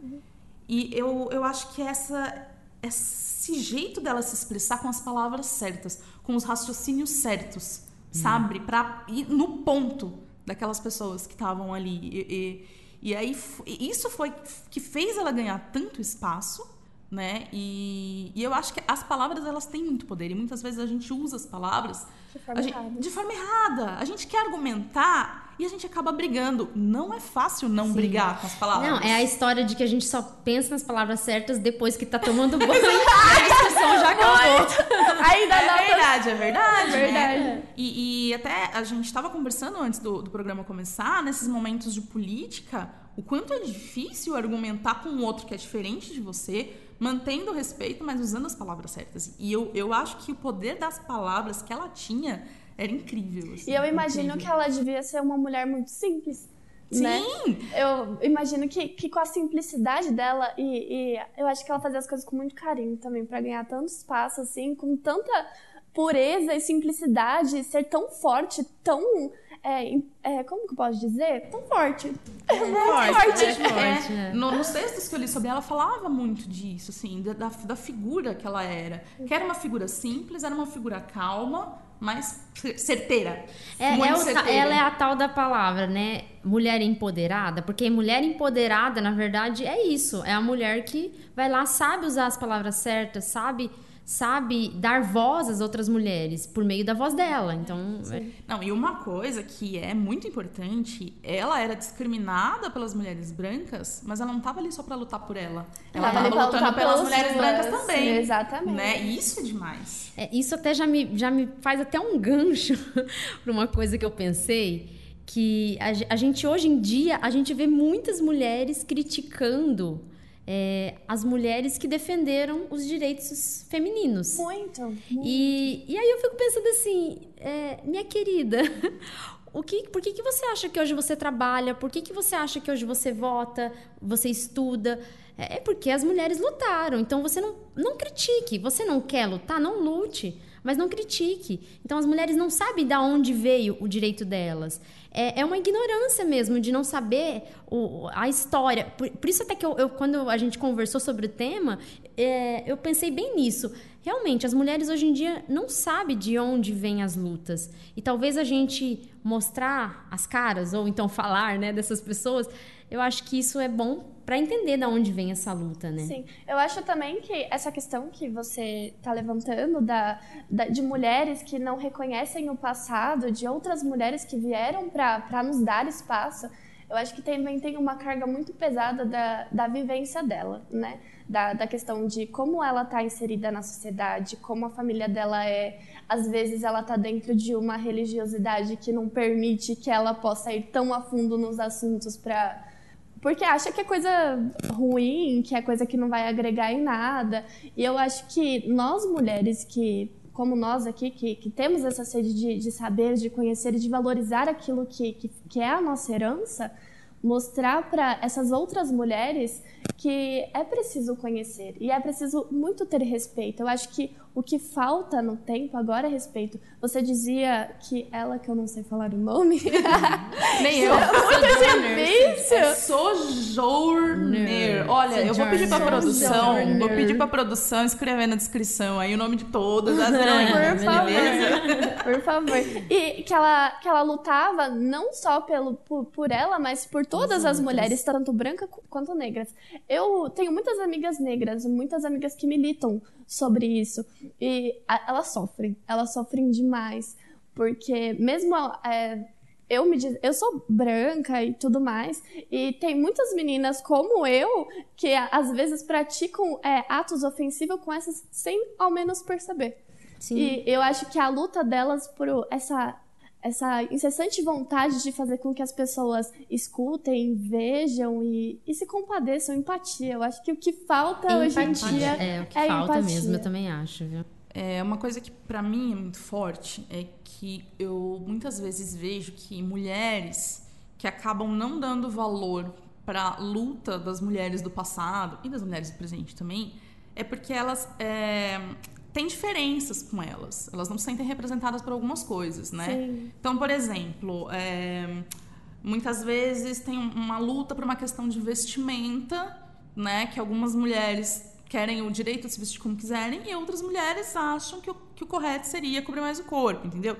E eu, eu acho que essa, esse jeito dela se expressar com as palavras certas, com os raciocínios certos, sabe? Pra ir no ponto daquelas pessoas que estavam ali. E, e, e aí, isso foi que fez ela ganhar tanto espaço, né? E, e eu acho que as palavras, elas têm muito poder. E muitas vezes a gente usa as palavras De forma gente- errada. de forma errada. A gente quer argumentar e a gente acaba brigando. Não é fácil não brigar com as palavras. Não, é a história de que a gente só pensa nas palavras certas depois que tá tomando banho. a discussão já acabou. Ainda É dá pra... verdade, é verdade. Verdade. né? E, e até a gente estava conversando antes do, do programa começar, nesses momentos de política, o quanto é difícil argumentar com um outro que é diferente de você, mantendo o respeito, mas usando as palavras certas. E eu, eu acho que o poder das palavras que ela tinha era incrível. assim, E eu imagino incrível. que ela devia ser uma mulher muito simples. Né? Sim! Eu imagino que, que com a simplicidade dela, e, e eu acho que ela fazia as coisas com muito carinho também, pra ganhar tanto espaço, assim, com tanta pureza e simplicidade, ser tão forte, tão. é, é, como que eu posso dizer? Tão forte. É forte, É, é forte, né? no- nos textos que eu li sobre ela, falava muito disso, assim, da, da, da figura que ela era. Que era uma figura simples, era uma figura calma, mas certeira. É, é certeira. ela é a tal da palavra, né? Mulher empoderada, porque mulher empoderada, na verdade, é isso. É a mulher que vai lá, sabe usar as palavras certas, sabe, sabe dar voz às outras mulheres por meio da voz dela. Então, é- Não, e uma coisa que é muito importante, ela era discriminada pelas mulheres brancas, mas ela não estava ali só pra lutar por ela. Ela estava lutando pelas mulheres brancas também. Exatamente. Né? Isso é demais. é, isso até já me, já me faz até um gancho para uma coisa que eu pensei. Que a, a gente, hoje em dia, a gente vê muitas mulheres criticando é, as mulheres que defenderam os direitos femininos. Muito. muito. E, e aí eu fico pensando assim, é, minha querida, o que, por que, que você acha que hoje você trabalha? Por que, que você acha que hoje você vota, você estuda? É é porque as mulheres lutaram. Então você não, não critique. Você não quer lutar? Não lute. Mas não critique. Então as mulheres não sabem de onde veio o direito delas. É, é uma ignorância mesmo de não saber o- a história. Por, por isso até que eu, eu- quando a gente conversou sobre o tema, é, eu pensei bem nisso. Realmente, as mulheres hoje em dia não sabem de onde vêm as lutas. E talvez a gente mostrar as caras, ou então falar né, dessas pessoas, eu acho que isso é bom para entender de onde vem essa luta, né? Sim, eu acho também que essa questão que você está levantando da, da- de mulheres que não reconhecem o passado, de outras mulheres que vieram para nos dar espaço, eu acho que também tem uma carga muito pesada da, da vivência dela, né? Da, da questão de como ela está inserida na sociedade, como a família dela é. Às vezes ela está dentro de uma religiosidade que não permite que ela possa ir tão a fundo nos assuntos para porque acha que é coisa ruim, que é coisa que não vai agregar em nada. E eu acho que nós mulheres que, como nós aqui, que, que temos essa sede de, de saber, de conhecer e de valorizar aquilo que, que, que é a nossa herança, mostrar para essas outras mulheres que é preciso conhecer e é preciso muito ter respeito. Eu acho que o que falta no tempo agora é respeito. Você dizia que ela, que eu não sei falar o nome, Nem eu. É Sojourner. Olha, eu vou pedir pra Sojourner. produção, vou pedir pra produção escrever na descrição aí o nome de todas as heroínas, Por favor. beleza? Por favor. E que ela, que ela lutava não só pelo, por, por ela, mas por todas as mulheres, tanto brancas qu- quanto negras. Eu tenho muitas amigas negras, muitas amigas que militam sobre isso. E a- elas sofrem, elas sofrem demais. Porque mesmo é, eu me diz, eu sou branca e tudo mais, e tem muitas meninas como eu que às vezes praticam é, atos ofensivos com essas sem ao menos perceber. Sim. E eu acho que a luta delas por essa essa incessante vontade de fazer com que as pessoas escutem, vejam e, e se compadeçam, empatia. Eu acho que o que falta hoje em Empatia. dia É, o que é falta empatia. mesmo, eu também acho, viu? É, uma coisa que pra mim é muito forte é que eu muitas vezes vejo que mulheres que acabam não dando valor pra luta das mulheres do passado e das mulheres do presente também é porque elas é, têm diferenças com elas. Elas não se sentem representadas por algumas coisas, né? Sim. Então, por exemplo, é, muitas vezes tem uma luta por uma questão de vestimenta, né? Que algumas mulheres querem o direito de se vestir como quiserem e outras mulheres acham que o, que o correto seria cobrir mais o corpo, entendeu?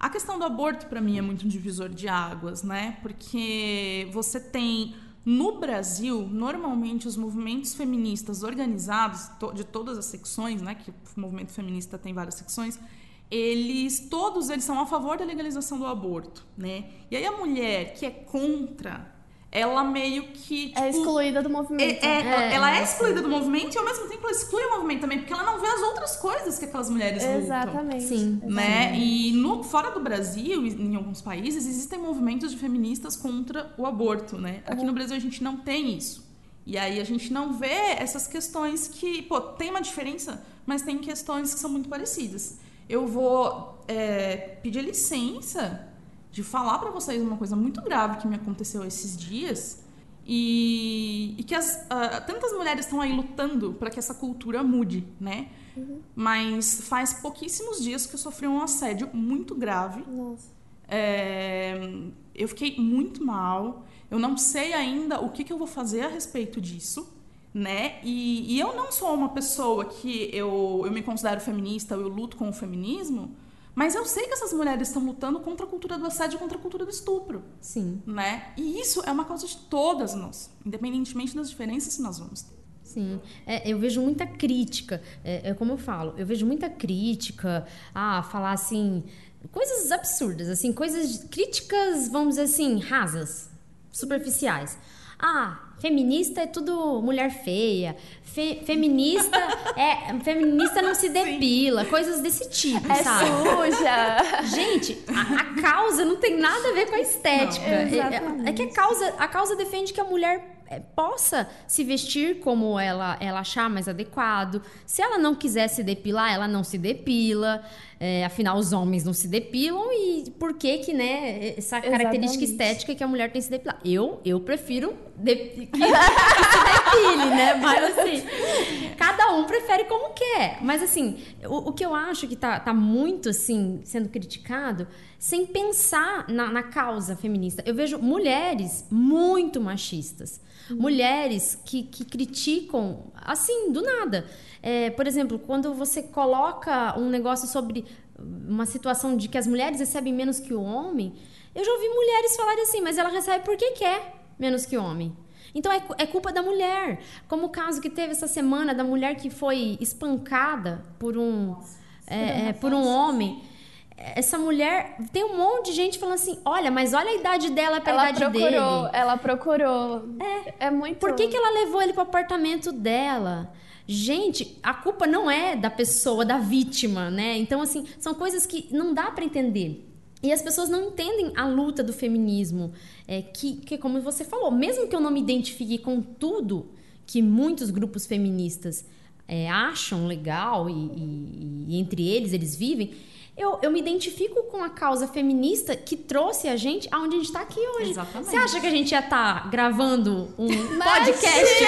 A questão do aborto, para mim, é muito um divisor de águas, né? Porque você tem. No Brasil, normalmente os movimentos feministas organizados, de todas as secções, né? Que o movimento feminista tem várias secções, eles. Todos eles são a favor da legalização do aborto, né? E aí a mulher que é contra, ela meio que. Tipo, É excluída do movimento. é- é- É, ela é é excluída do movimento e ao mesmo tempo ela exclui o movimento também, porque ela não vê as outras coisas que aquelas mulheres lutam Exatamente. Sim. né? E no, fora do Brasil, em alguns países, existem movimentos de feministas contra o aborto, né? Aqui no Brasil a gente não tem isso. E aí a gente não vê essas questões que, pô, tem uma diferença, mas tem questões que são muito parecidas. Eu vou é, pedir licença de falar pra vocês uma coisa muito grave que me aconteceu esses dias e, e que as, ah, tantas mulheres estão aí lutando para que essa cultura mude, né? Mas faz pouquíssimos dias que eu sofri um assédio muito grave. Nossa. É, eu fiquei muito mal. Eu não sei ainda o que, que eu vou fazer a respeito disso, né? E, e eu não sou uma pessoa que eu, eu me considero feminista, eu luto com o feminismo, mas eu sei que essas mulheres estão lutando contra a cultura do assédio, contra a cultura do estupro, Sim, né? E isso é uma causa de todas nós, independentemente das diferenças que nós vamos ter. sim. É, eu vejo muita crítica. É, é como eu falo, eu vejo muita crítica a falar assim. Coisas absurdas, assim, coisas. críticas, vamos dizer assim, rasas, superficiais. Ah, feminista é tudo mulher feia. Fe- feminista é. Feminista não se depila. Coisas desse tipo, É sabe? suja. Gente, a, a causa não tem nada a ver com a estética. Não, É- é, é que a causa, a causa defende que a mulher é, possa se vestir como ela, ela achar mais adequado. Se ela não quiser se depilar, ela não se depila. É, afinal, os homens não se depilam e por que que, né, essa característica Exatamente. estética que a mulher tem que se depilar? Eu, eu prefiro de- que, que se né? Mas assim, cada um prefere como quer. Mas assim, o, o que eu acho que tá, tá muito assim sendo criticado, sem pensar na, na causa feminista. Eu vejo mulheres muito machistas. Mulheres que, que criticam assim, do nada. É, por exemplo, quando você coloca um negócio sobre uma situação de que as mulheres recebem menos que o homem, eu já ouvi mulheres falarem assim, mas ela recebe porque quer menos que o homem. Então é, é culpa da mulher. Como o caso que teve essa semana da mulher que foi espancada por um, é, é, por um homem. Essa mulher. Tem um monte de gente falando assim: olha, mas olha a idade dela pra Ela idade procurou, dele. ela procurou. É, é muito. Por que, que ela levou ele pro apartamento dela? Gente, a culpa não é da pessoa, da vítima, né? Então, assim, são coisas que não dá pra entender. E as pessoas não entendem a luta do feminismo. É, que, que, como você falou, mesmo que eu não me identifique com tudo que muitos grupos feministas é, acham legal e, e- e entre eles eles vivem, eu, eu me identifico com a causa feminista que trouxe a gente aonde a gente tá aqui hoje. Exatamente. Você acha que a gente ia estar gravando um Imagina! podcast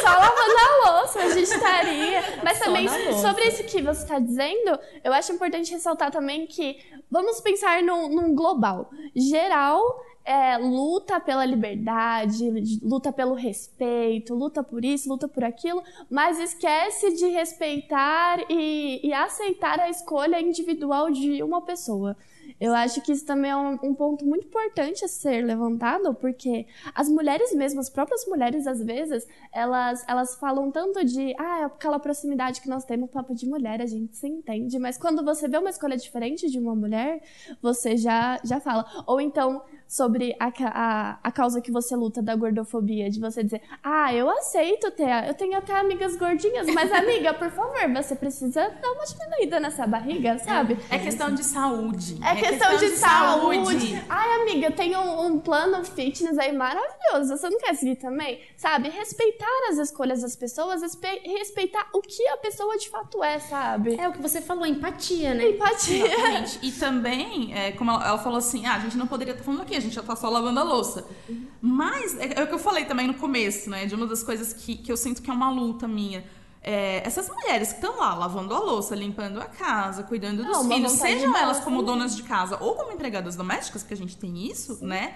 Só lavando a louça a gente estaria. Mas Só também, sobre isso que você está dizendo, eu acho importante ressaltar também que vamos pensar num, num global. Geral, é, luta pela liberdade, luta pelo respeito, luta por isso, luta por aquilo, mas esquece de respeitar e, e aceitar a escolha individual de uma pessoa. Eu acho que isso também é um, um ponto muito importante a ser levantado, porque as mulheres mesmo, as próprias mulheres, às vezes, elas, elas falam tanto de, ah, é aquela proximidade que nós temos, papo de mulher, a gente se entende, mas quando você vê uma escolha diferente de uma mulher, você já, já fala. Ou então, sobre a, a, a causa que você luta da gordofobia, de você dizer, ah, eu aceito ter, eu tenho até amigas gordinhas, mas amiga, por favor, você precisa dar uma diminuída nessa barriga, sabe? É questão de saúde. É, questão, de, saúde. Ai, amiga, eu tenho um, um plano fitness aí maravilhoso. Você não quer seguir também? Sabe? Respeitar as escolhas das pessoas, respe- respeitar o que a pessoa de fato é, sabe? É o que você falou, empatia, né? Empatia. Exatamente. E também, é, como ela, ela falou assim, ah, a gente não poderia estar falando aqui, a gente já tá só lavando a louça. Mas, é, é o que eu falei também no começo, né? De uma das coisas que, que eu sinto que é uma luta minha. É, essas mulheres que estão lá lavando a louça, limpando a casa, cuidando dos Não, filhos, sejam elas como donas de casa ou como empregadas domésticas, que a gente tem isso, né?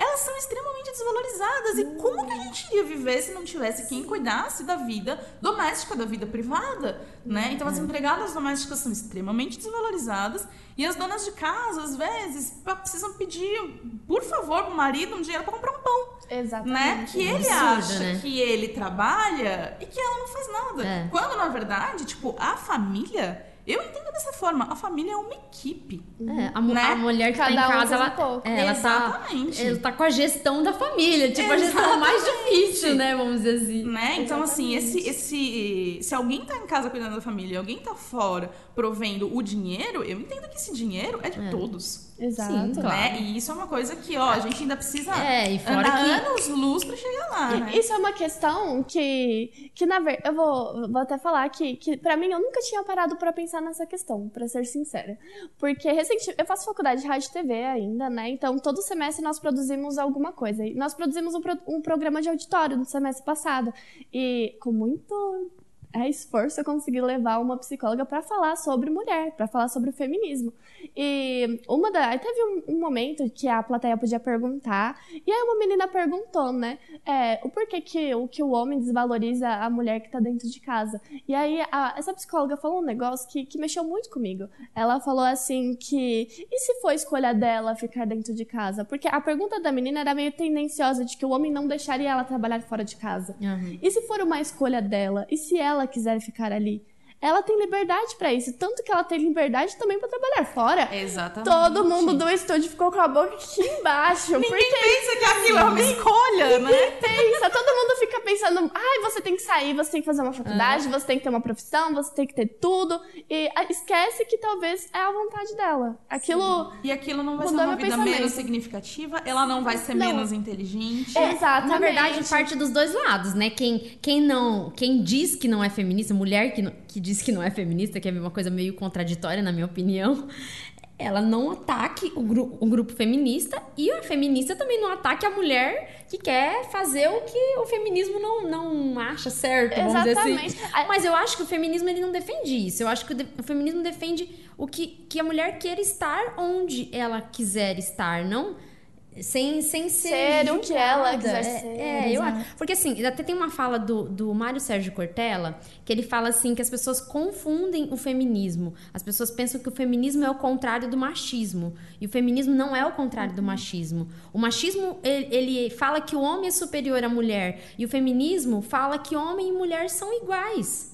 Elas são extremamente desvalorizadas. E como que a gente iria viver se não tivesse quem cuidasse da vida doméstica, da vida privada, né? Então as É. empregadas domésticas são extremamente desvalorizadas e as donas de casa, às vezes, precisam pedir, por favor, pro marido um dinheiro para comprar um pão, né? Exatamente. Que ele Absurdo, acha né? que ele trabalha e que ela não faz nada. É. Quando, na verdade, tipo, a família... Eu entendo dessa forma. A família é uma equipe. É, a, Né? a mulher que tá em Cada casa, um ela, pouco. é, ela, tá, Exatamente. ela tá com a gestão da família, tipo, a gestão mais difícil, né? Vamos dizer assim. Né? Então, assim, esse, esse. Se alguém tá em casa cuidando da família e alguém tá fora provendo o dinheiro, eu entendo que esse dinheiro é de todos. Exato. Sim, claro. Né? E isso é uma coisa que, ó, a gente ainda precisa É, e fora andar que- anos luz pra chegar lá, né? Isso é uma questão que, que na verdade, eu vou, vou até falar que, que para mim eu nunca tinha parado pra pensar nessa questão, pra ser sincera. Porque recentemente, eu faço faculdade de rádio e TV ainda, né? Então todo semestre nós produzimos alguma coisa. E nós produzimos um, pro- um programa de auditório no semestre passado. E com muito é, esforço eu consegui levar uma psicóloga pra falar sobre mulher, pra falar sobre o feminismo. E uma da, aí teve um, um momento que a plateia podia perguntar, e aí uma menina perguntou, né, é, o porquê que o que o homem desvaloriza a mulher que tá dentro de casa. E aí a- essa psicóloga falou um negócio que, que mexeu muito comigo. Ela falou assim que e se for escolha dela ficar dentro de casa? Porque a pergunta da menina era meio tendenciosa de que o homem não deixaria ela trabalhar fora de casa. Uhum. E se for uma escolha dela? E se ela quiser ficar ali? Ela tem liberdade pra isso, tanto que ela tem liberdade também pra trabalhar fora. Exatamente. Todo mundo do estúdio ficou com a boca aqui embaixo. Ninguém porque pensa que aquilo é uma escolha, né? pensa, todo mundo fica pensando, ai, você tem que sair, você tem que fazer uma faculdade, É. você tem que ter uma profissão, você tem que ter tudo. E ah, esquece que talvez é a vontade dela. Aquilo. E aquilo não vai ser uma vida menos significativa, ela não vai ser Não. menos inteligente. Exatamente. Na verdade, parte dos dois lados, né? Quem, quem não, quem diz que não é feminista, mulher que, não- que diz que não é feminista, que é uma coisa meio contraditória, na minha opinião, ela não ataque o, gru- o grupo feminista e a feminista também não ataque a mulher que quer fazer o que o feminismo não, não acha certo, vamos dizer Exatamente. assim. Mas eu acho que o feminismo ele não defende isso. Eu acho que o, o feminismo defende o que, que a mulher queira estar onde ela quiser estar, não sem, sem ser, Ser o que ela quiser é, ser, É, eu exato. acho. Porque assim, até tem uma fala do, do Mário Sérgio Cortella, que ele fala assim que as pessoas confundem o feminismo. As pessoas pensam que o feminismo é o contrário do machismo. E o feminismo não é o contrário do machismo. O machismo, ele, ele fala que o homem é superior à mulher. E o feminismo fala que homem e mulher são iguais.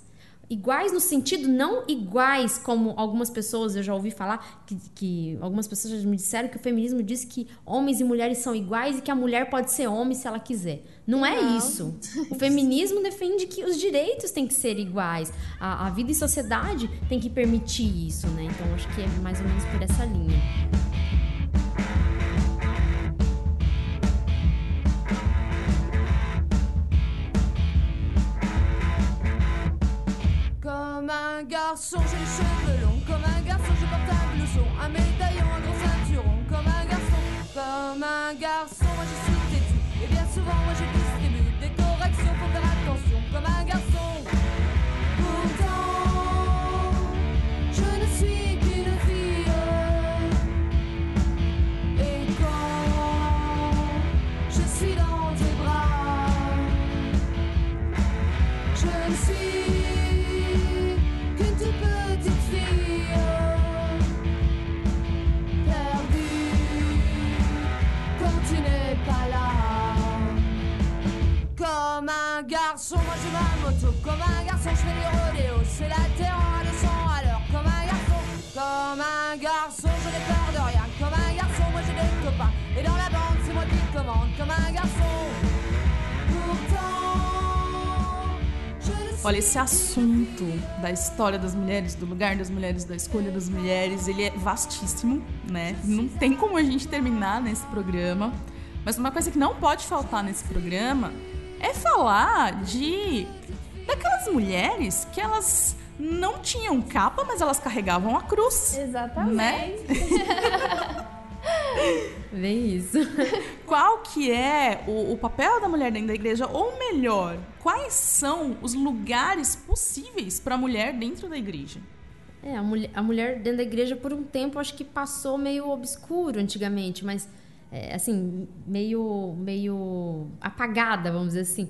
Iguais no sentido, não iguais como algumas pessoas, eu já ouvi falar, que, que algumas pessoas já me disseram que o feminismo diz que homens e mulheres são iguais e que a mulher pode ser homem se ela quiser. Não, é Não. isso. O feminismo defende que os direitos têm que ser iguais. A, a vida em sociedade tem que permitir isso, né? Então acho que é mais ou menos por essa linha. Comme un garçon, j'ai les cheveux longs. Comme un garçon, je porte un blouson, un médaillon, un gros ceinturon. Comme un garçon, comme un garçon, moi je suis têtu. Et bien souvent, moi je distribue des corrections, faut faire attention. Comme un garçon, Comme un garçon, moi j'ai ma moto. Comme un garçon, je fais du rodéo. C'est la terre en 200 à l'heure. Comme un garçon, comme un garçon, je n'ai peur de rien. Comme un garçon, moi j'ai des copains. Et dans la bande, c'est moi qui commande. Comme un garçon, je Olha, esse assunto da história das mulheres, do lugar das mulheres, da escolha das mulheres, ele é vastíssimo, né? Não tem como a gente terminar nesse programa. Mas uma coisa que não pode faltar nesse programa é falar de daquelas mulheres que elas não tinham capa, mas elas carregavam a cruz. Exatamente. Né? Vem isso. Qual que é o, o papel da mulher dentro da igreja? Ou melhor, quais são os lugares possíveis para a mulher dentro da igreja? É, a mulher, a mulher dentro da igreja por um tempo acho que passou meio obscuro antigamente, mas é, assim, meio, meio apagada, vamos dizer assim.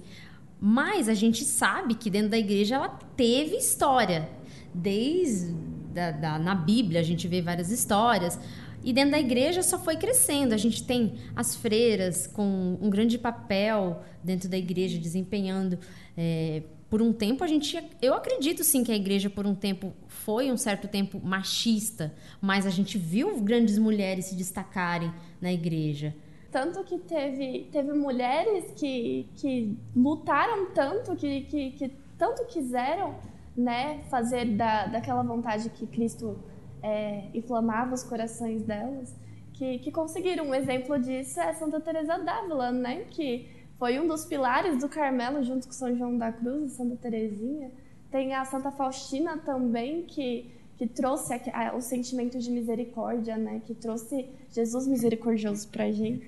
Mas a gente sabe que dentro da igreja ela teve história. Desde da, da, na Bíblia a gente vê várias histórias. E dentro da igreja só foi crescendo. A gente tem as freiras com um grande papel dentro da igreja, desempenhando. É, por um tempo a gente. Eu acredito sim que a igreja, por um tempo, foi um certo tempo machista, mas a gente viu grandes mulheres se destacarem na igreja. Tanto que teve, teve mulheres que, que lutaram tanto, que, que, que tanto quiseram né, fazer da, daquela vontade que Cristo é, inflamava os corações delas, que, que conseguiram. Um exemplo disso é Santa Teresa d'Ávila, né, que foi um dos pilares do Carmelo junto com São João da Cruz e Santa Teresinha. Tem a Santa Faustina também, que, que trouxe a, a, o sentimento de misericórdia, né, que trouxe Jesus misericordioso para a gente.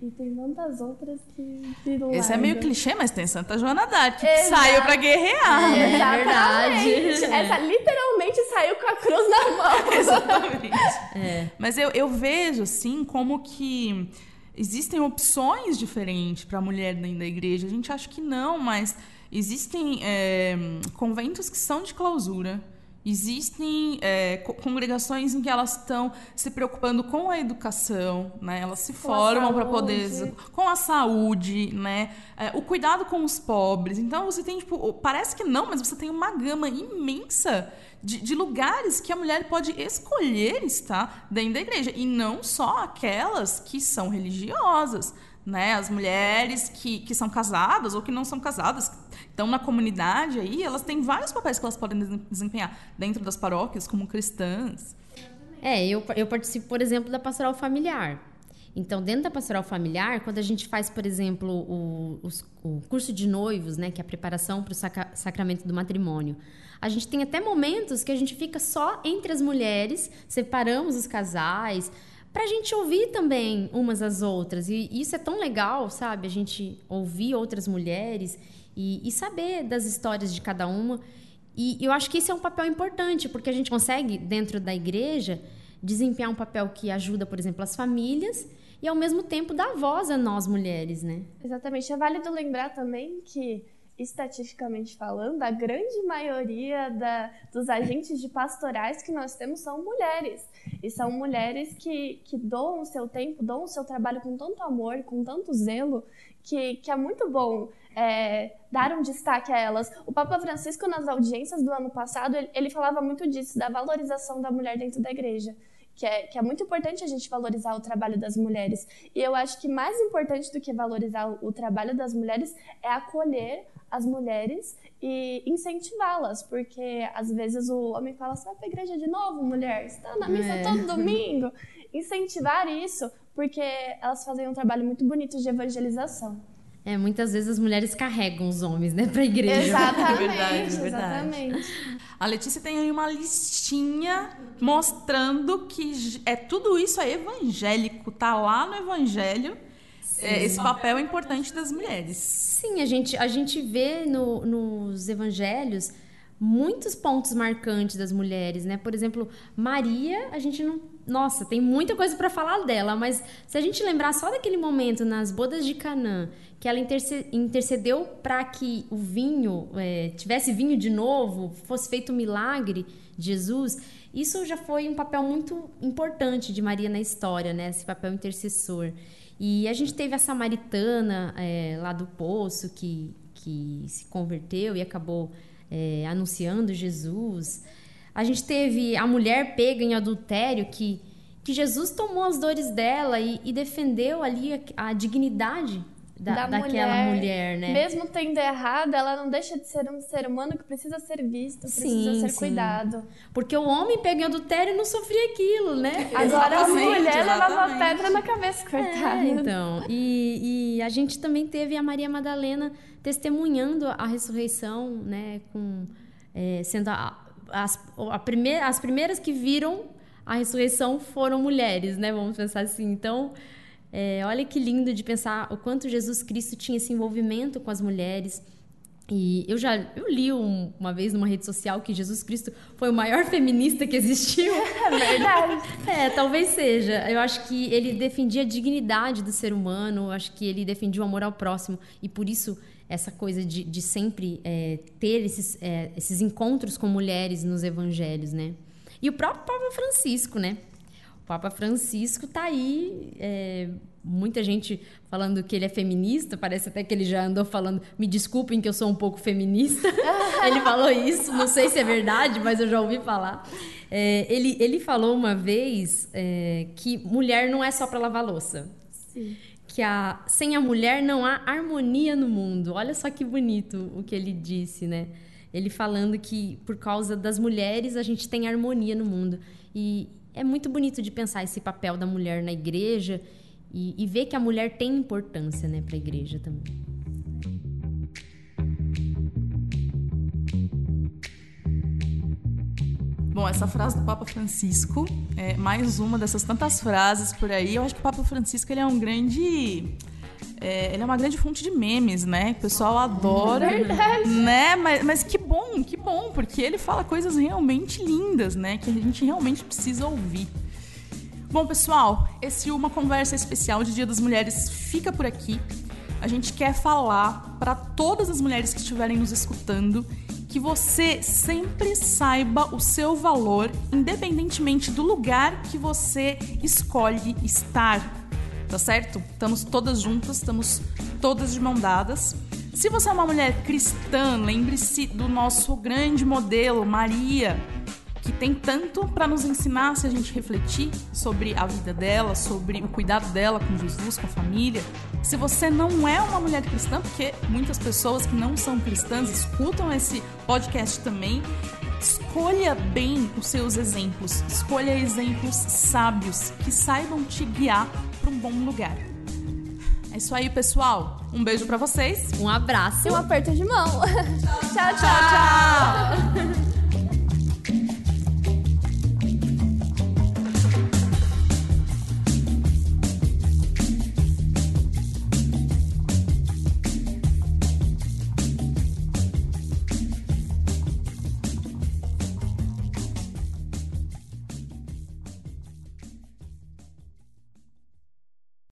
E tem tantas outras que viram. Esse é meio clichê, mas tem Santa Joana d'Arc, que Exato. saiu para guerrear. É, é verdade. Essa literalmente saiu com a cruz na mão. Exatamente. É. Mas eu, eu vejo, assim, como que existem opções diferentes para a mulher dentro da igreja. A gente acha que não, mas existem é, conventos que são de clausura Existem é, congregações em que elas estão se preocupando com a educação, né? Elas se com formam para poder com a saúde, né? É, o cuidado com os pobres. Então você tem tipo, parece que não, mas você tem uma gama imensa de, de lugares que a mulher pode escolher estar dentro da igreja e não só aquelas que são religiosas né? As mulheres que, que são casadas ou que não são casadas, estão na comunidade aí, elas têm vários papéis que elas podem desempenhar dentro das paróquias como cristãs. É, eu, eu participo, por exemplo, da pastoral familiar. Então, dentro da pastoral familiar, quando a gente faz, por exemplo, o, o, o curso de noivos, né, que é a preparação para o sacramento do matrimônio, a gente tem até momentos que a gente fica só entre as mulheres, separamos os casais, para a gente ouvir também umas às outras. E isso é tão legal, sabe? A gente ouvir outras mulheres e, e saber das histórias de cada uma. E eu acho que isso é um papel importante, porque a gente consegue, dentro da igreja, desempenhar um papel que ajuda, por exemplo, as famílias e, ao mesmo tempo, dar voz a nós mulheres, né? Exatamente. É válido lembrar também que estatisticamente falando, a grande maioria da, dos agentes de pastorais que nós temos são mulheres. E são mulheres que, que doam o seu tempo, doam o seu trabalho com tanto amor, com tanto zelo, que, que é muito bom é, dar um destaque a elas. O Papa Francisco, nas audiências do ano passado, ele, ele falava muito disso, da valorização da mulher dentro da igreja. Que é, que é, muito importante a gente valorizar o trabalho das mulheres. E eu acho que mais importante do que valorizar o, o trabalho das mulheres é acolher as mulheres e incentivá-las, porque às vezes o homem fala: você vai para a igreja de novo, mulher? Você está na missa é. todo domingo? Incentivar isso, porque elas fazem um trabalho muito bonito de evangelização. É, muitas vezes as mulheres carregam os homens, né, para a igreja. Exatamente, é verdade, exatamente. A Letícia tem aí uma listinha mostrando que é tudo isso é evangélico, tá lá no evangelho é, esse papel é importante das mulheres. Sim, a gente, a gente vê no, nos evangelhos muitos pontos marcantes das mulheres, né? Por exemplo, Maria, a gente não. Nossa, tem muita coisa para falar dela, mas se a gente lembrar só daquele momento nas bodas de Canaã, que ela intercedeu para que o vinho é, tivesse vinho de novo, fosse feito um milagre de Jesus, isso já foi um papel muito importante de Maria na história, né? Esse papel intercessor. E a gente teve a samaritana é, lá do poço que, que se converteu e acabou é, anunciando Jesus. A gente teve a mulher pega em adultério que, que Jesus tomou as dores dela e, e defendeu ali a, a dignidade da, da daquela mulher, mulher, né? Mesmo tendo errado, ela não deixa de ser um ser humano que precisa ser visto, precisa sim, ser sim. cuidado. Porque o homem pega em adultério e não sofria aquilo, né? Agora a mulher levava pedra na cabeça, coitada. É, então. E, e a gente também teve a Maria Madalena testemunhando a ressurreição, né? Com, é, sendo a, as, a as primeiras que viram a ressurreição foram mulheres, né? Vamos pensar assim. Então, é, olha que lindo de pensar o quanto Jesus Cristo tinha esse envolvimento com as mulheres. E eu já eu li um- uma vez numa rede social que Jesus Cristo foi o maior feminista que existiu. É verdade. É, talvez seja. Eu acho que ele defendia a dignidade do ser humano, eu acho que ele defendia o amor ao próximo. E por isso, essa coisa de, de sempre é, ter esses, é, esses encontros com mulheres nos evangelhos, né? E o próprio Papa Francisco, né? O Papa Francisco tá aí. é, muita gente falando que ele é feminista, parece até que ele já andou falando, me desculpem que eu sou um pouco feminista. ele falou isso, não sei se é verdade, mas eu já ouvi falar. É, ele, ele falou uma vez é, que mulher não é só para lavar louça. Que a, sem a mulher não há harmonia no mundo. Olha só que bonito o que ele disse, né? Ele falando que por causa das mulheres a gente tem harmonia no mundo. E é muito bonito de pensar esse papel da mulher na igreja e, e ver que a mulher tem importância, né, para a igreja também. Bom, essa frase do Papa Francisco é mais uma dessas tantas frases por aí. Eu acho que o Papa Francisco ele é um grande. é, ele é uma grande fonte de memes, né? O pessoal adora. Né? Mas, mas que bom, que bom, porque ele fala coisas realmente lindas, né? Que a gente realmente precisa ouvir. Bom, pessoal, esse Uma Conversa Especial de Dia das Mulheres fica por aqui. A gente quer falar para todas as mulheres que estiverem nos escutando que você sempre saiba o seu valor, independentemente do lugar que você escolhe estar. Tá certo? Estamos todas juntas, estamos todas de mão dadas. Se você é uma mulher cristã, lembre-se do nosso grande modelo, Maria, que tem tanto para nos ensinar se a gente refletir sobre a vida dela, sobre o cuidado dela com Jesus, com a família. Se você não é uma mulher cristã, porque muitas pessoas que não são cristãs escutam esse podcast também, escolha bem os seus exemplos, escolha exemplos sábios que saibam te guiar para um bom lugar. É isso aí, pessoal. Um beijo para vocês. Um abraço. E um aperto de mão. tchau, tchau, tchau. Tchau!